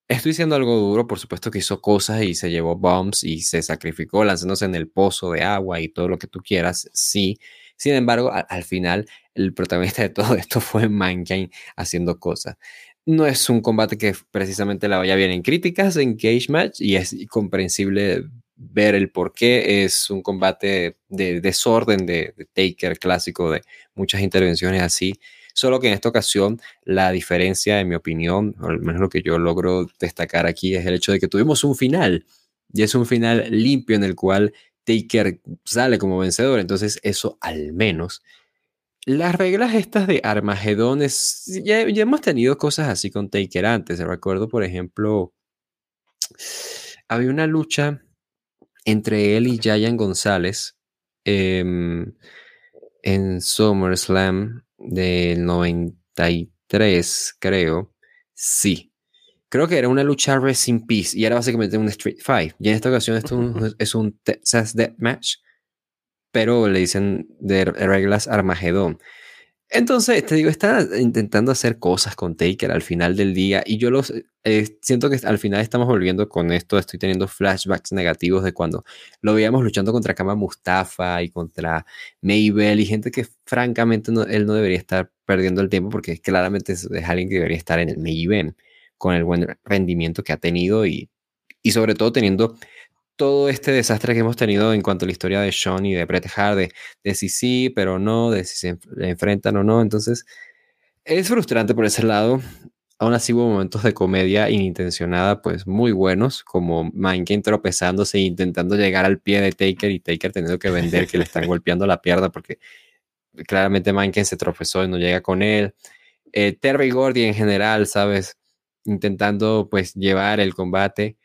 Estoy diciendo algo duro, por supuesto que hizo cosas y se llevó bombs y se sacrificó lanzándose en el pozo de agua y todo lo que tú quieras, sí. Sin embargo, al, final, el protagonista de todo esto fue Mankind haciendo cosas. No es un combate que precisamente la vaya bien en críticas, en Cage Match, y es comprensible ver el por qué. Es un combate de desorden de Taker clásico, de muchas intervenciones así Solo que en esta ocasión la diferencia, en mi opinión, o al menos lo que yo logro destacar aquí, es el hecho de que tuvimos un final. Y es un final limpio en el cual Taker sale como vencedor. Entonces eso al menos. Las reglas estas de Armagedón ya, hemos tenido cosas así con Taker antes. Recuerdo, por ejemplo, había una lucha entre él y Giant González em, en SummerSlam del 93, creo. Sí. Creo que era una lucha Racing Peace y era básicamente un Street Fight. Y en esta ocasión esto es un Texas Match, pero le dicen de reglas Armagedón. Entonces, te digo, está intentando hacer cosas con Taker al final del día y yo los eh, siento que al final estamos volviendo con esto, estoy teniendo flashbacks negativos de cuando lo veíamos luchando contra Kama Mustafa y contra Mabel y gente que francamente él no debería estar perdiendo el tiempo porque claramente es, alguien que debería estar en el main con el buen rendimiento que ha tenido y, y sobre todo teniendo todo este desastre que hemos tenido en cuanto a la historia de Sean y de Bret Hart, de, si sí, pero no, de si se enfrentan o no. Entonces, es frustrante por ese lado. Aún así hubo momentos de comedia inintencionada, pues muy buenos, como Mankind tropezándose e intentando llegar al pie de Taker y Taker teniendo que vender que le están golpeando la pierna porque claramente Mankind se tropezó y no llega con él. Eh, Terry Gordy en general, ¿sabes? Intentando pues llevar el combate.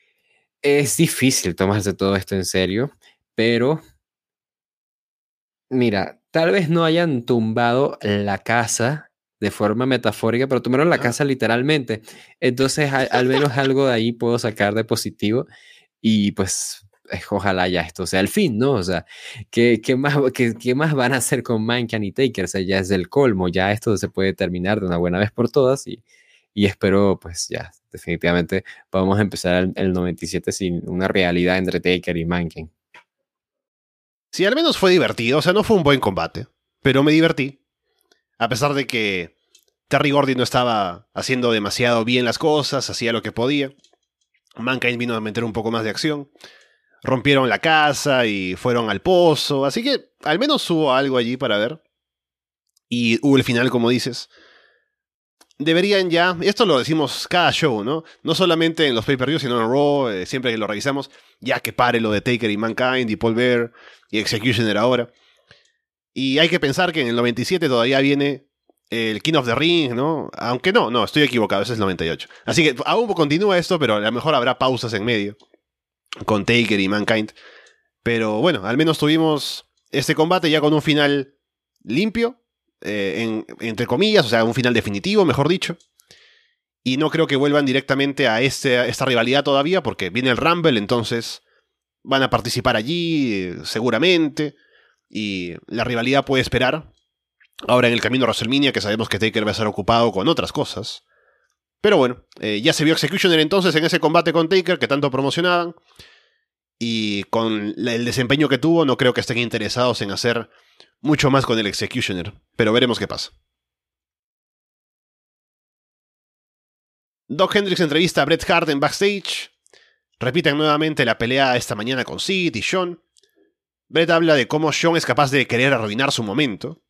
Es difícil tomarse todo esto en serio, pero mira, tal vez no hayan tumbado la casa de forma metafórica, pero tumbaron la casa literalmente. Entonces, al, menos algo de ahí puedo sacar de positivo y pues ojalá ya esto sea el fin, ¿no? O sea, ¿qué, qué más, qué, qué, más van a hacer con Mankind y Taker? O sea, ya es del colmo, ya esto se puede terminar de una buena vez por todas y, y espero, pues ya, definitivamente vamos a empezar el, el 97 sin una realidad entre Taker y Mankind. Sí, al menos fue divertido, o sea, no fue un buen combate, pero me divertí. A pesar de que Terry Gordy no estaba haciendo demasiado bien las cosas, hacía lo que podía. Mankind vino a meter un poco más de acción. Rompieron la casa y fueron al pozo, así que al menos hubo algo allí para ver. Y hubo el final, como dices. Deberían ya, esto lo decimos cada show, ¿no? No solamente en los pay-per-views, sino en Raw, eh, siempre que lo revisamos, ya que pare lo de Taker y Mankind y Paul Bear y Executioner ahora. Y hay que pensar que en el 97 todavía viene el King of the Ring, ¿no? Aunque no, no, estoy equivocado, ese es el 98. Así que aún continúa esto, pero a lo mejor habrá pausas en medio con Taker y Mankind. Pero bueno, al menos tuvimos este combate ya con un final limpio, eh, entre comillas, o sea, un final definitivo, mejor dicho. Y no creo que vuelvan directamente a, este, esta rivalidad todavía, porque viene el Rumble, entonces van a participar allí, seguramente. Y la rivalidad puede esperar. Ahora en el camino a WrestleMania, que sabemos que Taker va a estar ocupado con otras cosas. Pero bueno, eh, ya se vio Executioner entonces en ese combate con Taker que tanto promocionaban. Y con el desempeño que tuvo, no creo que estén interesados en hacer mucho más con el Executioner. Pero veremos qué pasa. Doc Hendricks entrevista a Bret Hart en backstage. Repiten nuevamente la pelea esta mañana con Sid y Sean. Bret habla de cómo Sean es capaz de querer arruinar su momento.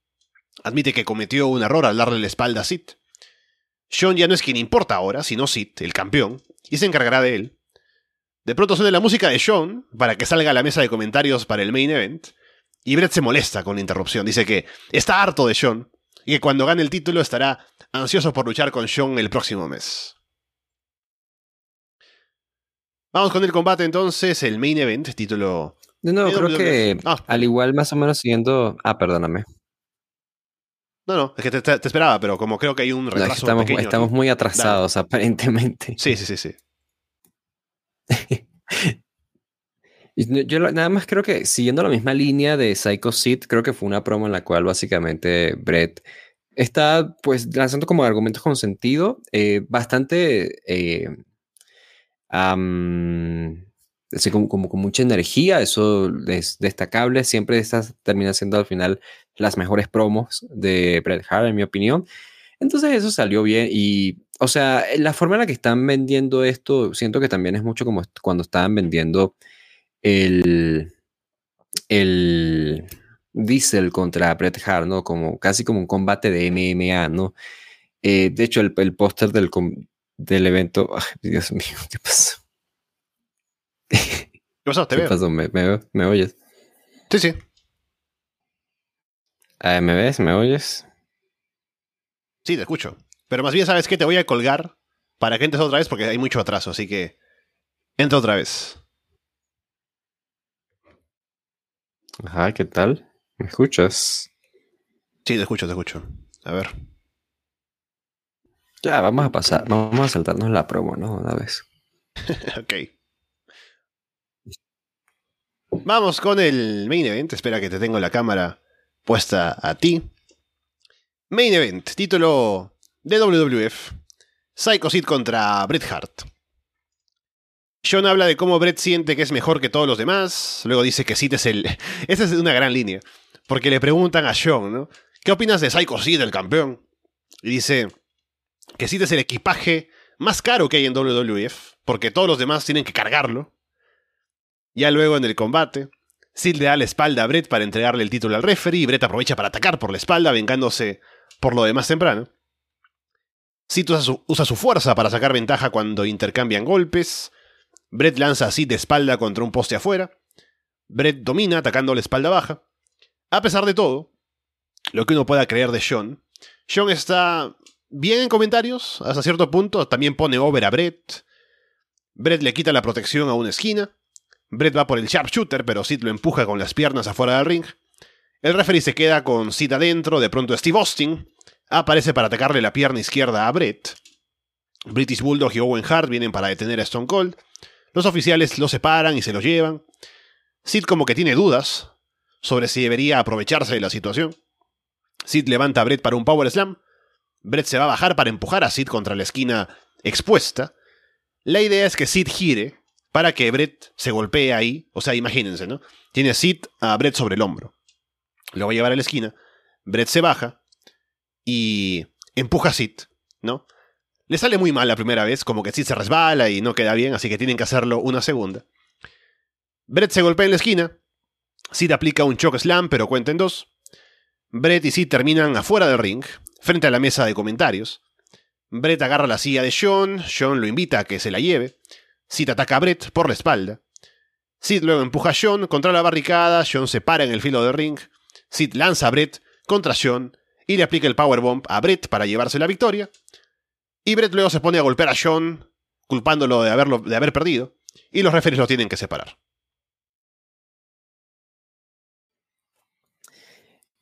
Admite que cometió un error al darle la espalda a Sid. Sean ya no es quien importa ahora, sino Sid, el campeón, y se encargará de él. De pronto suena la música de Sean para que salga a la mesa de comentarios para el main event, y Brett se molesta con la interrupción. Dice que está harto de Sean y que cuando gane el título estará ansioso por luchar con Sean el próximo mes. Vamos con el combate entonces, el main event, título. No, creo que ah. al igual más o menos siguiendo. Ah, perdóname. No, no, es que te, esperaba, pero como creo que hay un retraso. estamos, estamos muy atrasados, aparentemente. Sí, sí, sí, sí. Yo nada más creo que siguiendo la misma línea de Psycho Sid, creo que fue una promo en la cual básicamente Brett está pues lanzando como argumentos con sentido, eh, bastante eh, como, con mucha energía, eso es destacable, siempre estas termina siendo al final las mejores promos de Bret Hart, en mi opinión. Entonces eso salió bien y, o sea, la forma en la que están vendiendo esto, siento que también es mucho como cuando estaban vendiendo el, el Diesel contra Bret Hart, ¿no? Como, casi como un combate de MMA, ¿no? Eh, de hecho, el, el póster del, del evento, Dios mío, ¿qué pasó? ¿Qué pasó? ¿Te ¿Qué pasó? ¿Me, me, oyes? Sí, sí. Ah, ¿Me ves? ¿Me oyes? Sí, te escucho. Pero más bien, ¿sabes qué? Te voy a colgar para que entres otra vez porque hay mucho atraso, así que entra otra vez. Ajá, ¿qué tal? ¿Me escuchas? Sí, te escucho, te escucho. A ver. Ya, vamos a pasar, vamos a saltarnos la promo, ¿no? Una vez. ok. Vamos con el main event. Espera que te tengo la cámara puesta a ti. Main event, título de WWF. Psycho Sid contra Bret Hart. John habla de cómo Bret siente que es mejor que todos los demás. Luego dice que Sid es el. Esa es una gran línea. Porque le preguntan a John, ¿no? ¿Qué opinas de Psycho Sid, el campeón? Y dice que Sid es el equipaje más caro que hay en WWF. Porque todos los demás tienen que cargarlo. Ya luego en el combate, Sid le da la espalda a Brett para entregarle el título al referee y Brett aprovecha para atacar por la espalda, vengándose por lo demás temprano. Sid usa su, fuerza para sacar ventaja cuando intercambian golpes. Brett lanza a Sid de espalda contra un poste afuera. Brett domina atacando la espalda baja. A pesar de todo, lo que uno pueda creer de Sean. Sean está bien en comentarios, hasta cierto punto. También pone over a Brett. Brett le quita la protección a una esquina. Brett va por el sharpshooter, pero Sid lo empuja con las piernas afuera del ring. El referee se queda con Sid adentro. De pronto Steve Austin aparece para atacarle la pierna izquierda a Brett. British Bulldog y Owen Hart vienen para detener a Stone Cold. Los oficiales lo separan y se lo llevan. Sid como que tiene dudas sobre si debería aprovecharse de la situación. Sid levanta a Brett para un Power Slam. Brett se va a bajar para empujar a Sid contra la esquina expuesta. La idea es que Sid gire para que Brett se golpee ahí. O sea, imagínense, ¿no? Tiene Sid a Brett sobre el hombro. Lo va a llevar a la esquina. Brett se baja y empuja a Sid, ¿no? Le sale muy mal la primera vez, como que Sid se resbala y no queda bien, así que tienen que hacerlo una segunda. Brett se golpea en la esquina. Sid aplica un choke slam, pero cuenta en dos. Brett y Sid terminan afuera del ring, frente a la mesa de comentarios. Brett agarra la silla de Sean, Sean lo invita a que se la lleve. Sid ataca a Brett por la espalda. Sid luego empuja a Sean contra la barricada, Sean se para en el filo del ring. Sid lanza a Brett contra Sean y le aplica el powerbomb a Brett para llevarse la victoria. Y Brett luego se pone a golpear a Sean, culpándolo de, haberlo, de haber perdido, y los referees lo tienen que separar.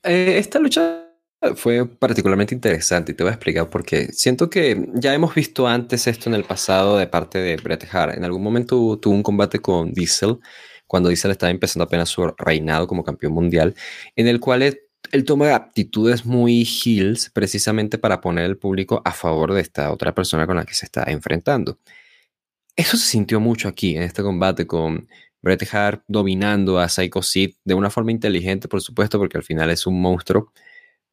Eh, esta lucha fue particularmente interesante y te voy a explicar por qué. Siento que ya hemos visto antes esto en el pasado de parte de Bret Hart. En algún momento tuvo un combate con Diesel, cuando Diesel estaba empezando apenas su reinado como campeón mundial, en el cual él, toma actitudes muy heels precisamente para poner el público a favor de esta otra persona con la que se está enfrentando. Eso se sintió mucho aquí en este combate con Bret Hart dominando a Psycho Sid de una forma inteligente, por supuesto, porque al final es un monstruo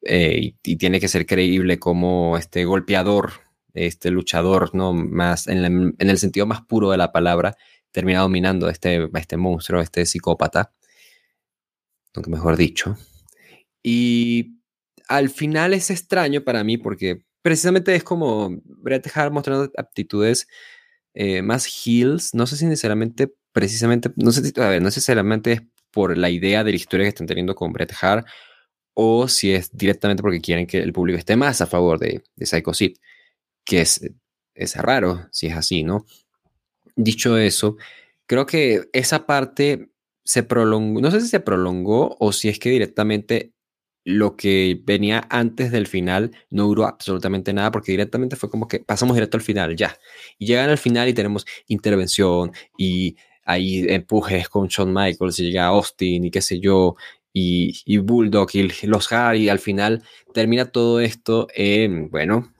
eh, y, tiene que ser creíble como este golpeador, este luchador, ¿no? Más en, el sentido más puro de la palabra, termina dominando a este, este monstruo, este psicópata, aunque mejor dicho. Y al final es extraño para mí porque precisamente es como Bret Hart mostrando aptitudes eh, más heels, no sé si necesariamente precisamente, no sé si, a ver, no necesariamente es por la idea de la historia que están teniendo con Bret Hart o si es directamente porque quieren que el público esté más a favor de, de Psycho Sid, que es, es raro si es así, ¿no? Dicho eso, creo que esa parte se prolongó, no sé si se prolongó o si es que directamente lo que venía antes del final no duró absolutamente nada porque directamente fue como que pasamos directo al final, ya. Y llegan al final y tenemos intervención y hay empujes con Shawn Michaels y llega Austin y qué sé yo, y, Bulldog y los Harry, al final termina todo esto en, bueno,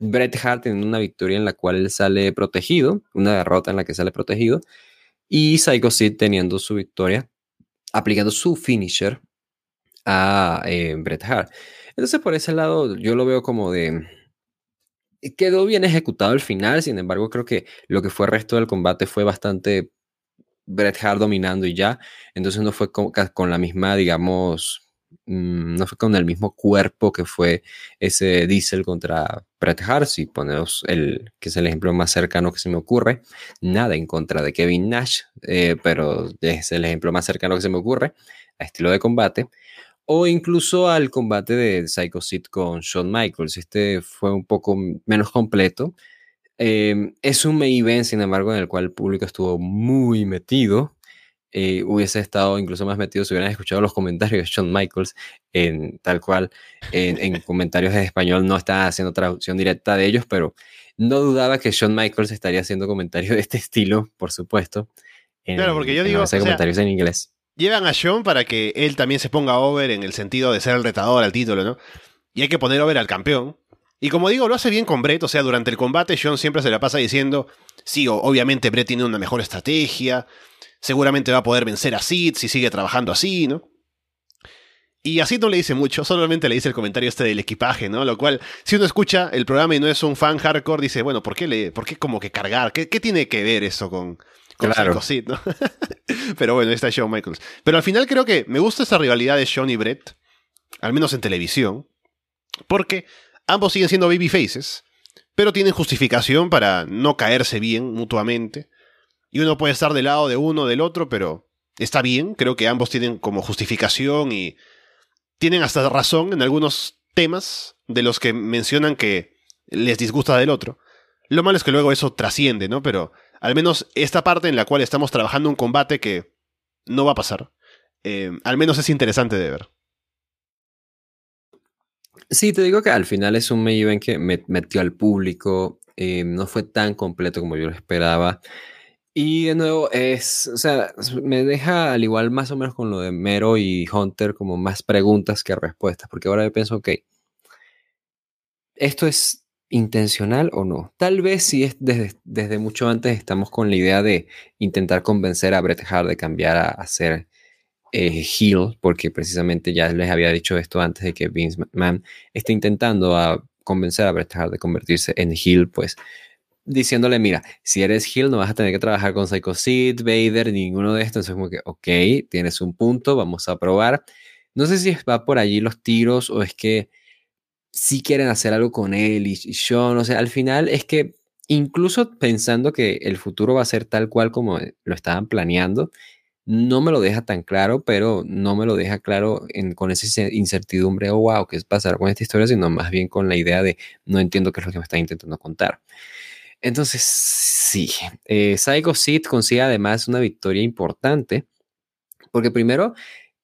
Bret Hart en una victoria en la cual él sale protegido, una derrota en la que sale protegido, y Psycho Sid teniendo su victoria, aplicando su finisher a eh, Bret Hart. Entonces, por ese lado, yo lo veo como de quedó bien ejecutado al final, sin embargo, creo que lo que fue el resto del combate fue bastante Bret Hart dominando y ya, entonces no fue con, la misma, digamos, mm, no fue con el mismo cuerpo que fue ese Diesel contra Bret Hart, si ponemos el, que es el ejemplo más cercano que se me ocurre, nada en contra de Kevin Nash, eh, pero es el ejemplo más cercano que se me ocurre a estilo de combate o incluso al combate de Psycho Sid con Shawn Michaels. Este fue un poco menos completo. Em, es un main event, sin embargo, en el cual el público estuvo muy metido. Eh, hubiese estado incluso más metido si hubieran escuchado los comentarios de Shawn Michaels, en tal cual en, comentarios en español no está haciendo traducción directa de ellos, pero no dudaba que Shawn Michaels estaría haciendo comentarios de este estilo, por supuesto. claro, porque yo digo. comentarios en inglés llevan a Sean para que él también se ponga over en el sentido de ser el retador al título, ¿no? Y hay que poner over al campeón. Y como digo, lo hace bien con Brett, o sea, durante el combate Sean siempre se la pasa diciendo, sí, obviamente Brett tiene una mejor estrategia, seguramente va a poder vencer a Sid si sigue trabajando así, ¿no? Y a Sid no le dice mucho, solamente le dice el comentario este del equipaje, ¿no? Lo cual, si uno escucha el programa y no es un fan hardcore, dice, bueno, ¿por qué, le, por qué como que cargar? ¿Qué, qué tiene que ver eso con, claro. ¿no? Pero bueno, está Shawn Michaels. Pero al final creo que me gusta esa rivalidad de Shawn y Brett, al menos en televisión, porque ambos siguen siendo baby faces, pero tienen justificación para no caerse bien mutuamente. Y uno puede estar del lado de uno o del otro, pero está bien. Creo que ambos tienen como justificación y tienen hasta razón en algunos temas de los que mencionan que les disgusta del otro. Lo malo es que luego eso trasciende, ¿no? Pero al menos esta parte en la cual estamos trabajando un combate que no va a pasar, eh, al menos es interesante de ver. Sí, te digo que al final es un main event que me metió al público, eh, no fue tan completo como yo lo esperaba. Y de nuevo, es, o sea, me deja al igual más o menos con lo de Mero y Hunter como más preguntas que respuestas, porque ahora yo pienso, ok, ¿esto es intencional o no? Tal vez si es desde, desde mucho antes estamos con la idea de intentar convencer a Bret Hart de cambiar a, ser eh, heel, porque precisamente ya les había dicho esto antes de que Vince McMahon esté intentando a convencer a Bret Hart de convertirse en heel, pues diciéndole, mira, si eres heel no vas a tener que trabajar con Psycho Sid, Vader, ninguno de estos. Entonces como que, ok, tienes un punto, vamos a probar. No sé si va por allí los tiros o es que si quieren hacer algo con él y, y Sean, o sea, al final es que incluso pensando que el futuro va a ser tal cual como lo estaban planeando, no me lo deja tan claro, pero no me lo deja claro con esa incertidumbre, oh, wow, ¿qué es pasar con esta historia? Sino más bien con la idea de no entiendo qué es lo que me está intentando contar. Entonces, sí, eh, Psycho Sid consigue además una victoria importante, porque primero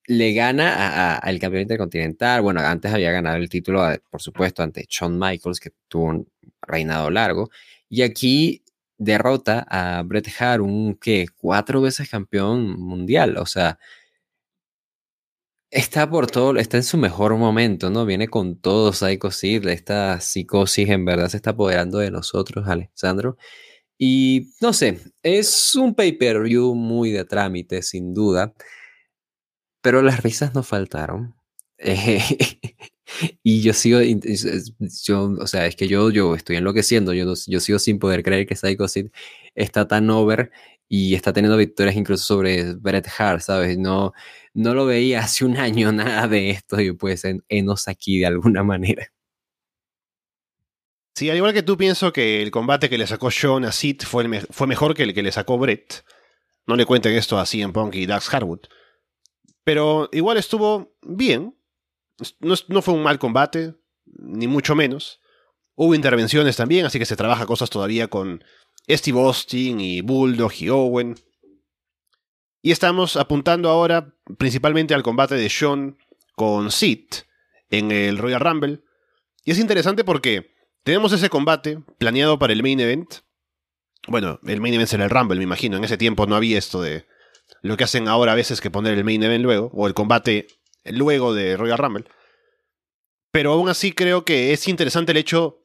le gana al campeón intercontinental. Bueno, antes había ganado el título, por supuesto, ante Shawn Michaels, que tuvo un reinado largo. Y aquí derrota a Bret Hart, un que cuatro veces campeón mundial. O sea, está por todo, está en su mejor momento, ¿no? Viene con todo Psycho Sid, esta psicosis en verdad se está apoderando de nosotros, Alessandro. Y no sé, es un pay-per-view muy de trámite, sin duda, pero las risas no faltaron. y yo sigo, o sea, es que yo, yo estoy enloqueciendo, yo, yo sigo sin poder creer que Psycho Sid está tan over y está teniendo victorias incluso sobre Bret Hart, ¿sabes? No, no lo veía hace un año nada de esto y pues en, enos aquí de alguna manera. Sí, al igual que tú pienso que el combate que le sacó Sean a Sid fue, fue mejor que el que le sacó Brett. No le cuenten esto a CM Punk y Dax Harwood. Pero igual estuvo bien. No, no fue un mal combate, ni mucho menos. Hubo intervenciones también, así que se trabaja cosas todavía con Steve Austin y Bulldog y Owen. Y estamos apuntando ahora principalmente al combate de Sean con Sid en el Royal Rumble. Y es interesante porque tenemos ese combate planeado para el main event. Bueno, el main event será el Rumble, me imagino. En ese tiempo no había esto de lo que hacen ahora a veces que poner el main event luego, o el combate luego de Royal Rumble. Pero aún así creo que es interesante el hecho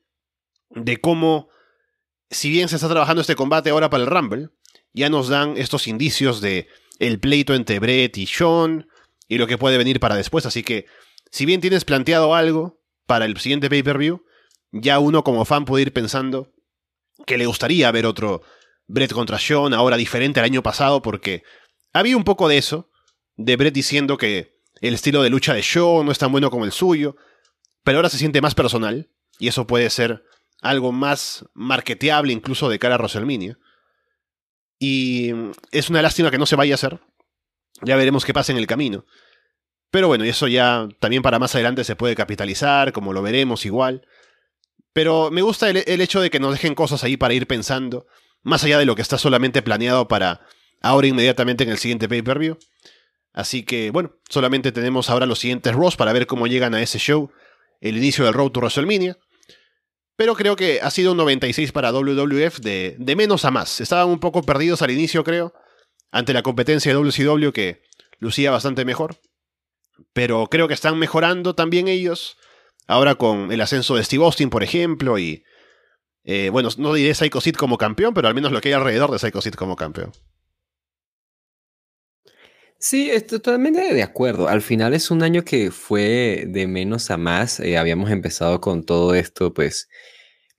de cómo, si bien se está trabajando este combate ahora para el Rumble, ya nos dan estos indicios de el pleito entre Brett y Sean y lo que puede venir para después. Así que, si bien tienes planteado algo para el siguiente pay-per-view, ya uno como fan puede ir pensando que le gustaría ver otro Brett contra Sean, ahora diferente al año pasado, porque había un poco de eso, de Brett diciendo que el estilo de lucha de Sean no es tan bueno como el suyo, pero ahora se siente más personal, y eso puede ser algo más marketeable incluso de cara a WrestleMania. Y es una lástima que no se vaya a hacer. Ya veremos qué pasa en el camino. Pero bueno, y eso ya también para más adelante se puede capitalizar, como lo veremos igual. Pero me gusta el, hecho de que nos dejen cosas ahí para ir pensando, más allá de lo que está solamente planeado para ahora inmediatamente en el siguiente pay-per-view. Así que bueno, solamente tenemos ahora los siguientes Ross para ver cómo llegan a ese show, el inicio del Road to WrestleMania. Pero creo que ha sido un 96 para WWF de, de menos a más. Estaban un poco perdidos al inicio, creo, ante la competencia de WCW que lucía bastante mejor. Pero creo que están mejorando también ellos. Ahora con el ascenso de Steve Austin, por ejemplo, y... Eh, bueno, no diré Psycho Sid como campeón, pero al menos lo que hay alrededor de Psycho Sid como campeón. Sí, estoy totalmente de acuerdo. Al final es un año que fue de menos a más. Eh, habíamos empezado con todo esto, pues,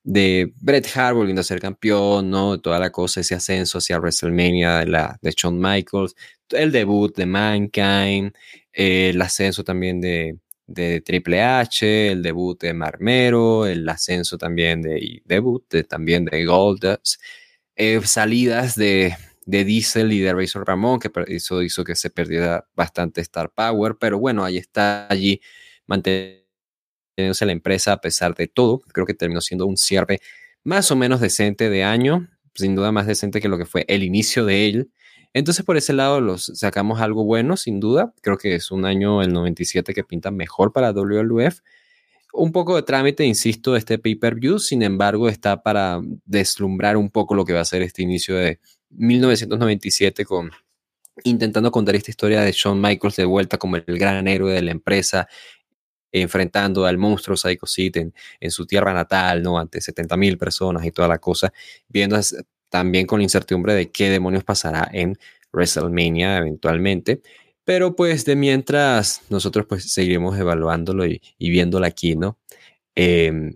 de Bret Hart volviendo a ser campeón, ¿no? Toda la cosa, ese ascenso hacia WrestleMania la, de Shawn Michaels, el debut de Mankind, eh, el ascenso también de, de Triple H, el debut de Marmero, el ascenso también de, debut de, también de Goldust, eh, salidas de de Diesel y de Razor Ramón, que eso hizo que se perdiera bastante Star Power, pero bueno, ahí está allí manteniéndose la empresa a pesar de todo. Creo que terminó siendo un cierre más o menos decente de año, sin duda más decente que lo que fue el inicio de él. Entonces, por ese lado, los sacamos algo bueno, sin duda. Creo que es un año, el 97, que pinta mejor para WLF. Un poco de trámite, insisto, este pay-per-view, sin embargo, está para deslumbrar un poco lo que va a ser este inicio de 1997 con intentando contar esta historia de Shawn Michaels de vuelta como el gran héroe de la empresa, enfrentando al monstruo Psycho Sid en, su tierra natal, ¿no? Ante 70 mil personas y toda la cosa, viendo también con incertidumbre de qué demonios pasará en WrestleMania eventualmente. Pero pues de mientras nosotros pues seguiremos evaluándolo y, viéndolo aquí, ¿no?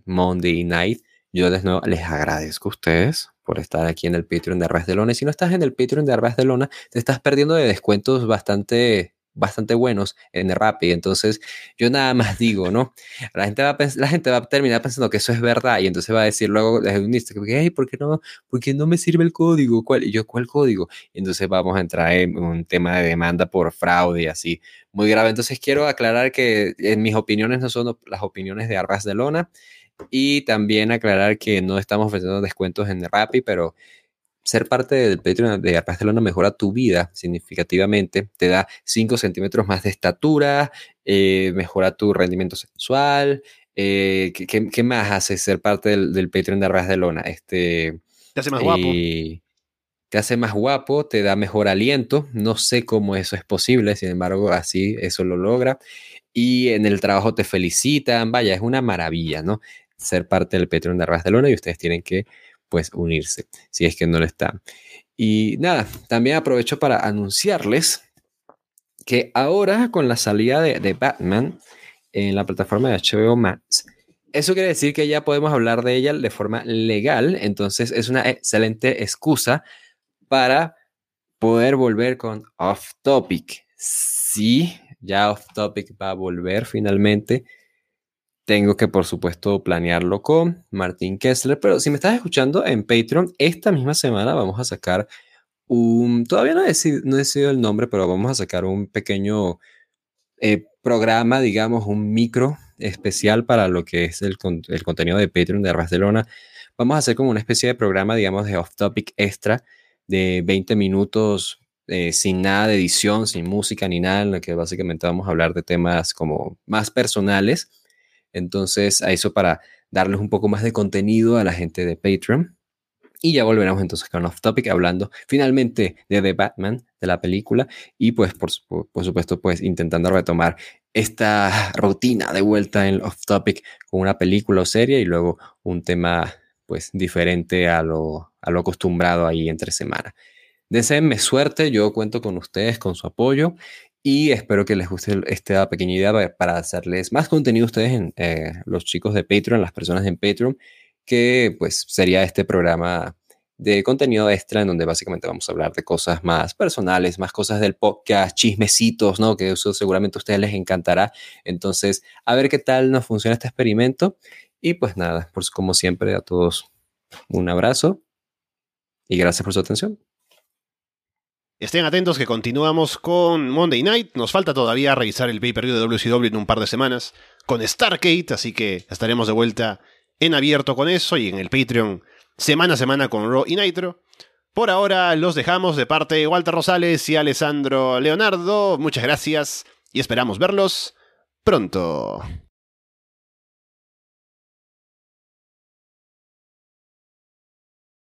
Monday Night. Yo de nuevo les agradezco a ustedes por estar aquí en el Patreon de Arras de Lona. Y si no estás en el Patreon de Arras de Lona, te estás perdiendo de descuentos bastante bastante buenos en Rappi. Entonces, yo nada más digo, ¿no? La gente va a, la gente va a terminar pensando que eso es verdad y entonces va a decir luego desde un hey, ¿por qué no, por qué no me sirve el código? ¿Cuál? Y yo, ¿cuál código? Y entonces vamos a entrar en un tema de demanda por fraude y así, muy grave. Entonces, quiero aclarar que en mis opiniones no son las opiniones de Arras de Lona y también aclarar que no estamos ofreciendo descuentos en Rappi, pero ser parte del Patreon de Barcelona mejora tu vida significativamente, te da 5 centímetros más de estatura, eh, mejora tu rendimiento sexual. Eh, ¿qué, más hace ser parte del, Patreon de Barcelona? Este, te hace más guapo. Te hace más guapo, te da mejor aliento. No sé cómo eso es posible, sin embargo, así eso lo logra. Y en el trabajo te felicitan. Vaya, es una maravilla, ¿no? Ser parte del Patreon de Barcelona y ustedes tienen que pues unirse, si es que no lo están. Y nada, también aprovecho para anunciarles que ahora con la salida de, Batman en la plataforma de HBO Max, eso quiere decir que ya podemos hablar de ella de forma legal, entonces es una excelente excusa para poder volver con Off Topic. Sí, ya Off Topic va a volver finalmente tengo que, por supuesto, planearlo con Martín Kessler. Pero si me estás escuchando en Patreon, esta misma semana vamos a sacar un. Todavía no he decidido, el nombre, pero vamos a sacar un pequeño eh, programa, digamos, un micro especial para lo que es el, contenido de Patreon de Barcelona. Vamos a hacer como una especie de programa, digamos, de off-topic extra de 20 minutos eh, sin nada de edición, sin música ni nada, en lo que básicamente vamos a hablar de temas como más personales entonces, a eso para darles un poco más de contenido a la gente de Patreon. Y ya volveremos entonces con Off Topic hablando finalmente de The Batman, de la película, y pues por, supuesto pues intentando retomar esta rutina de vuelta en Off Topic con una película o serie y luego un tema pues diferente a lo, a lo acostumbrado ahí entre semana. Deseenme suerte, yo cuento con ustedes, con su apoyo y espero que les guste esta pequeña idea para hacerles más contenido a ustedes, en, eh, los chicos de Patreon, las personas en Patreon, que pues sería este programa de contenido extra en donde básicamente vamos a hablar de cosas más personales, más cosas del podcast, chismecitos, ¿no? Que eso seguramente a ustedes les encantará. Entonces, a ver qué tal nos funciona este experimento. Y pues nada, pues como siempre a todos un abrazo y gracias por su atención. Estén atentos que continuamos con Monday Night. Nos falta todavía revisar el pay-per-view de WCW en un par de semanas con Stargate, así que estaremos de vuelta en abierto con eso y en el Patreon semana a semana con Raw y Nitro. Por ahora los dejamos de parte de Walter Rosales y Alessandro Leonardo. Muchas gracias y esperamos verlos pronto.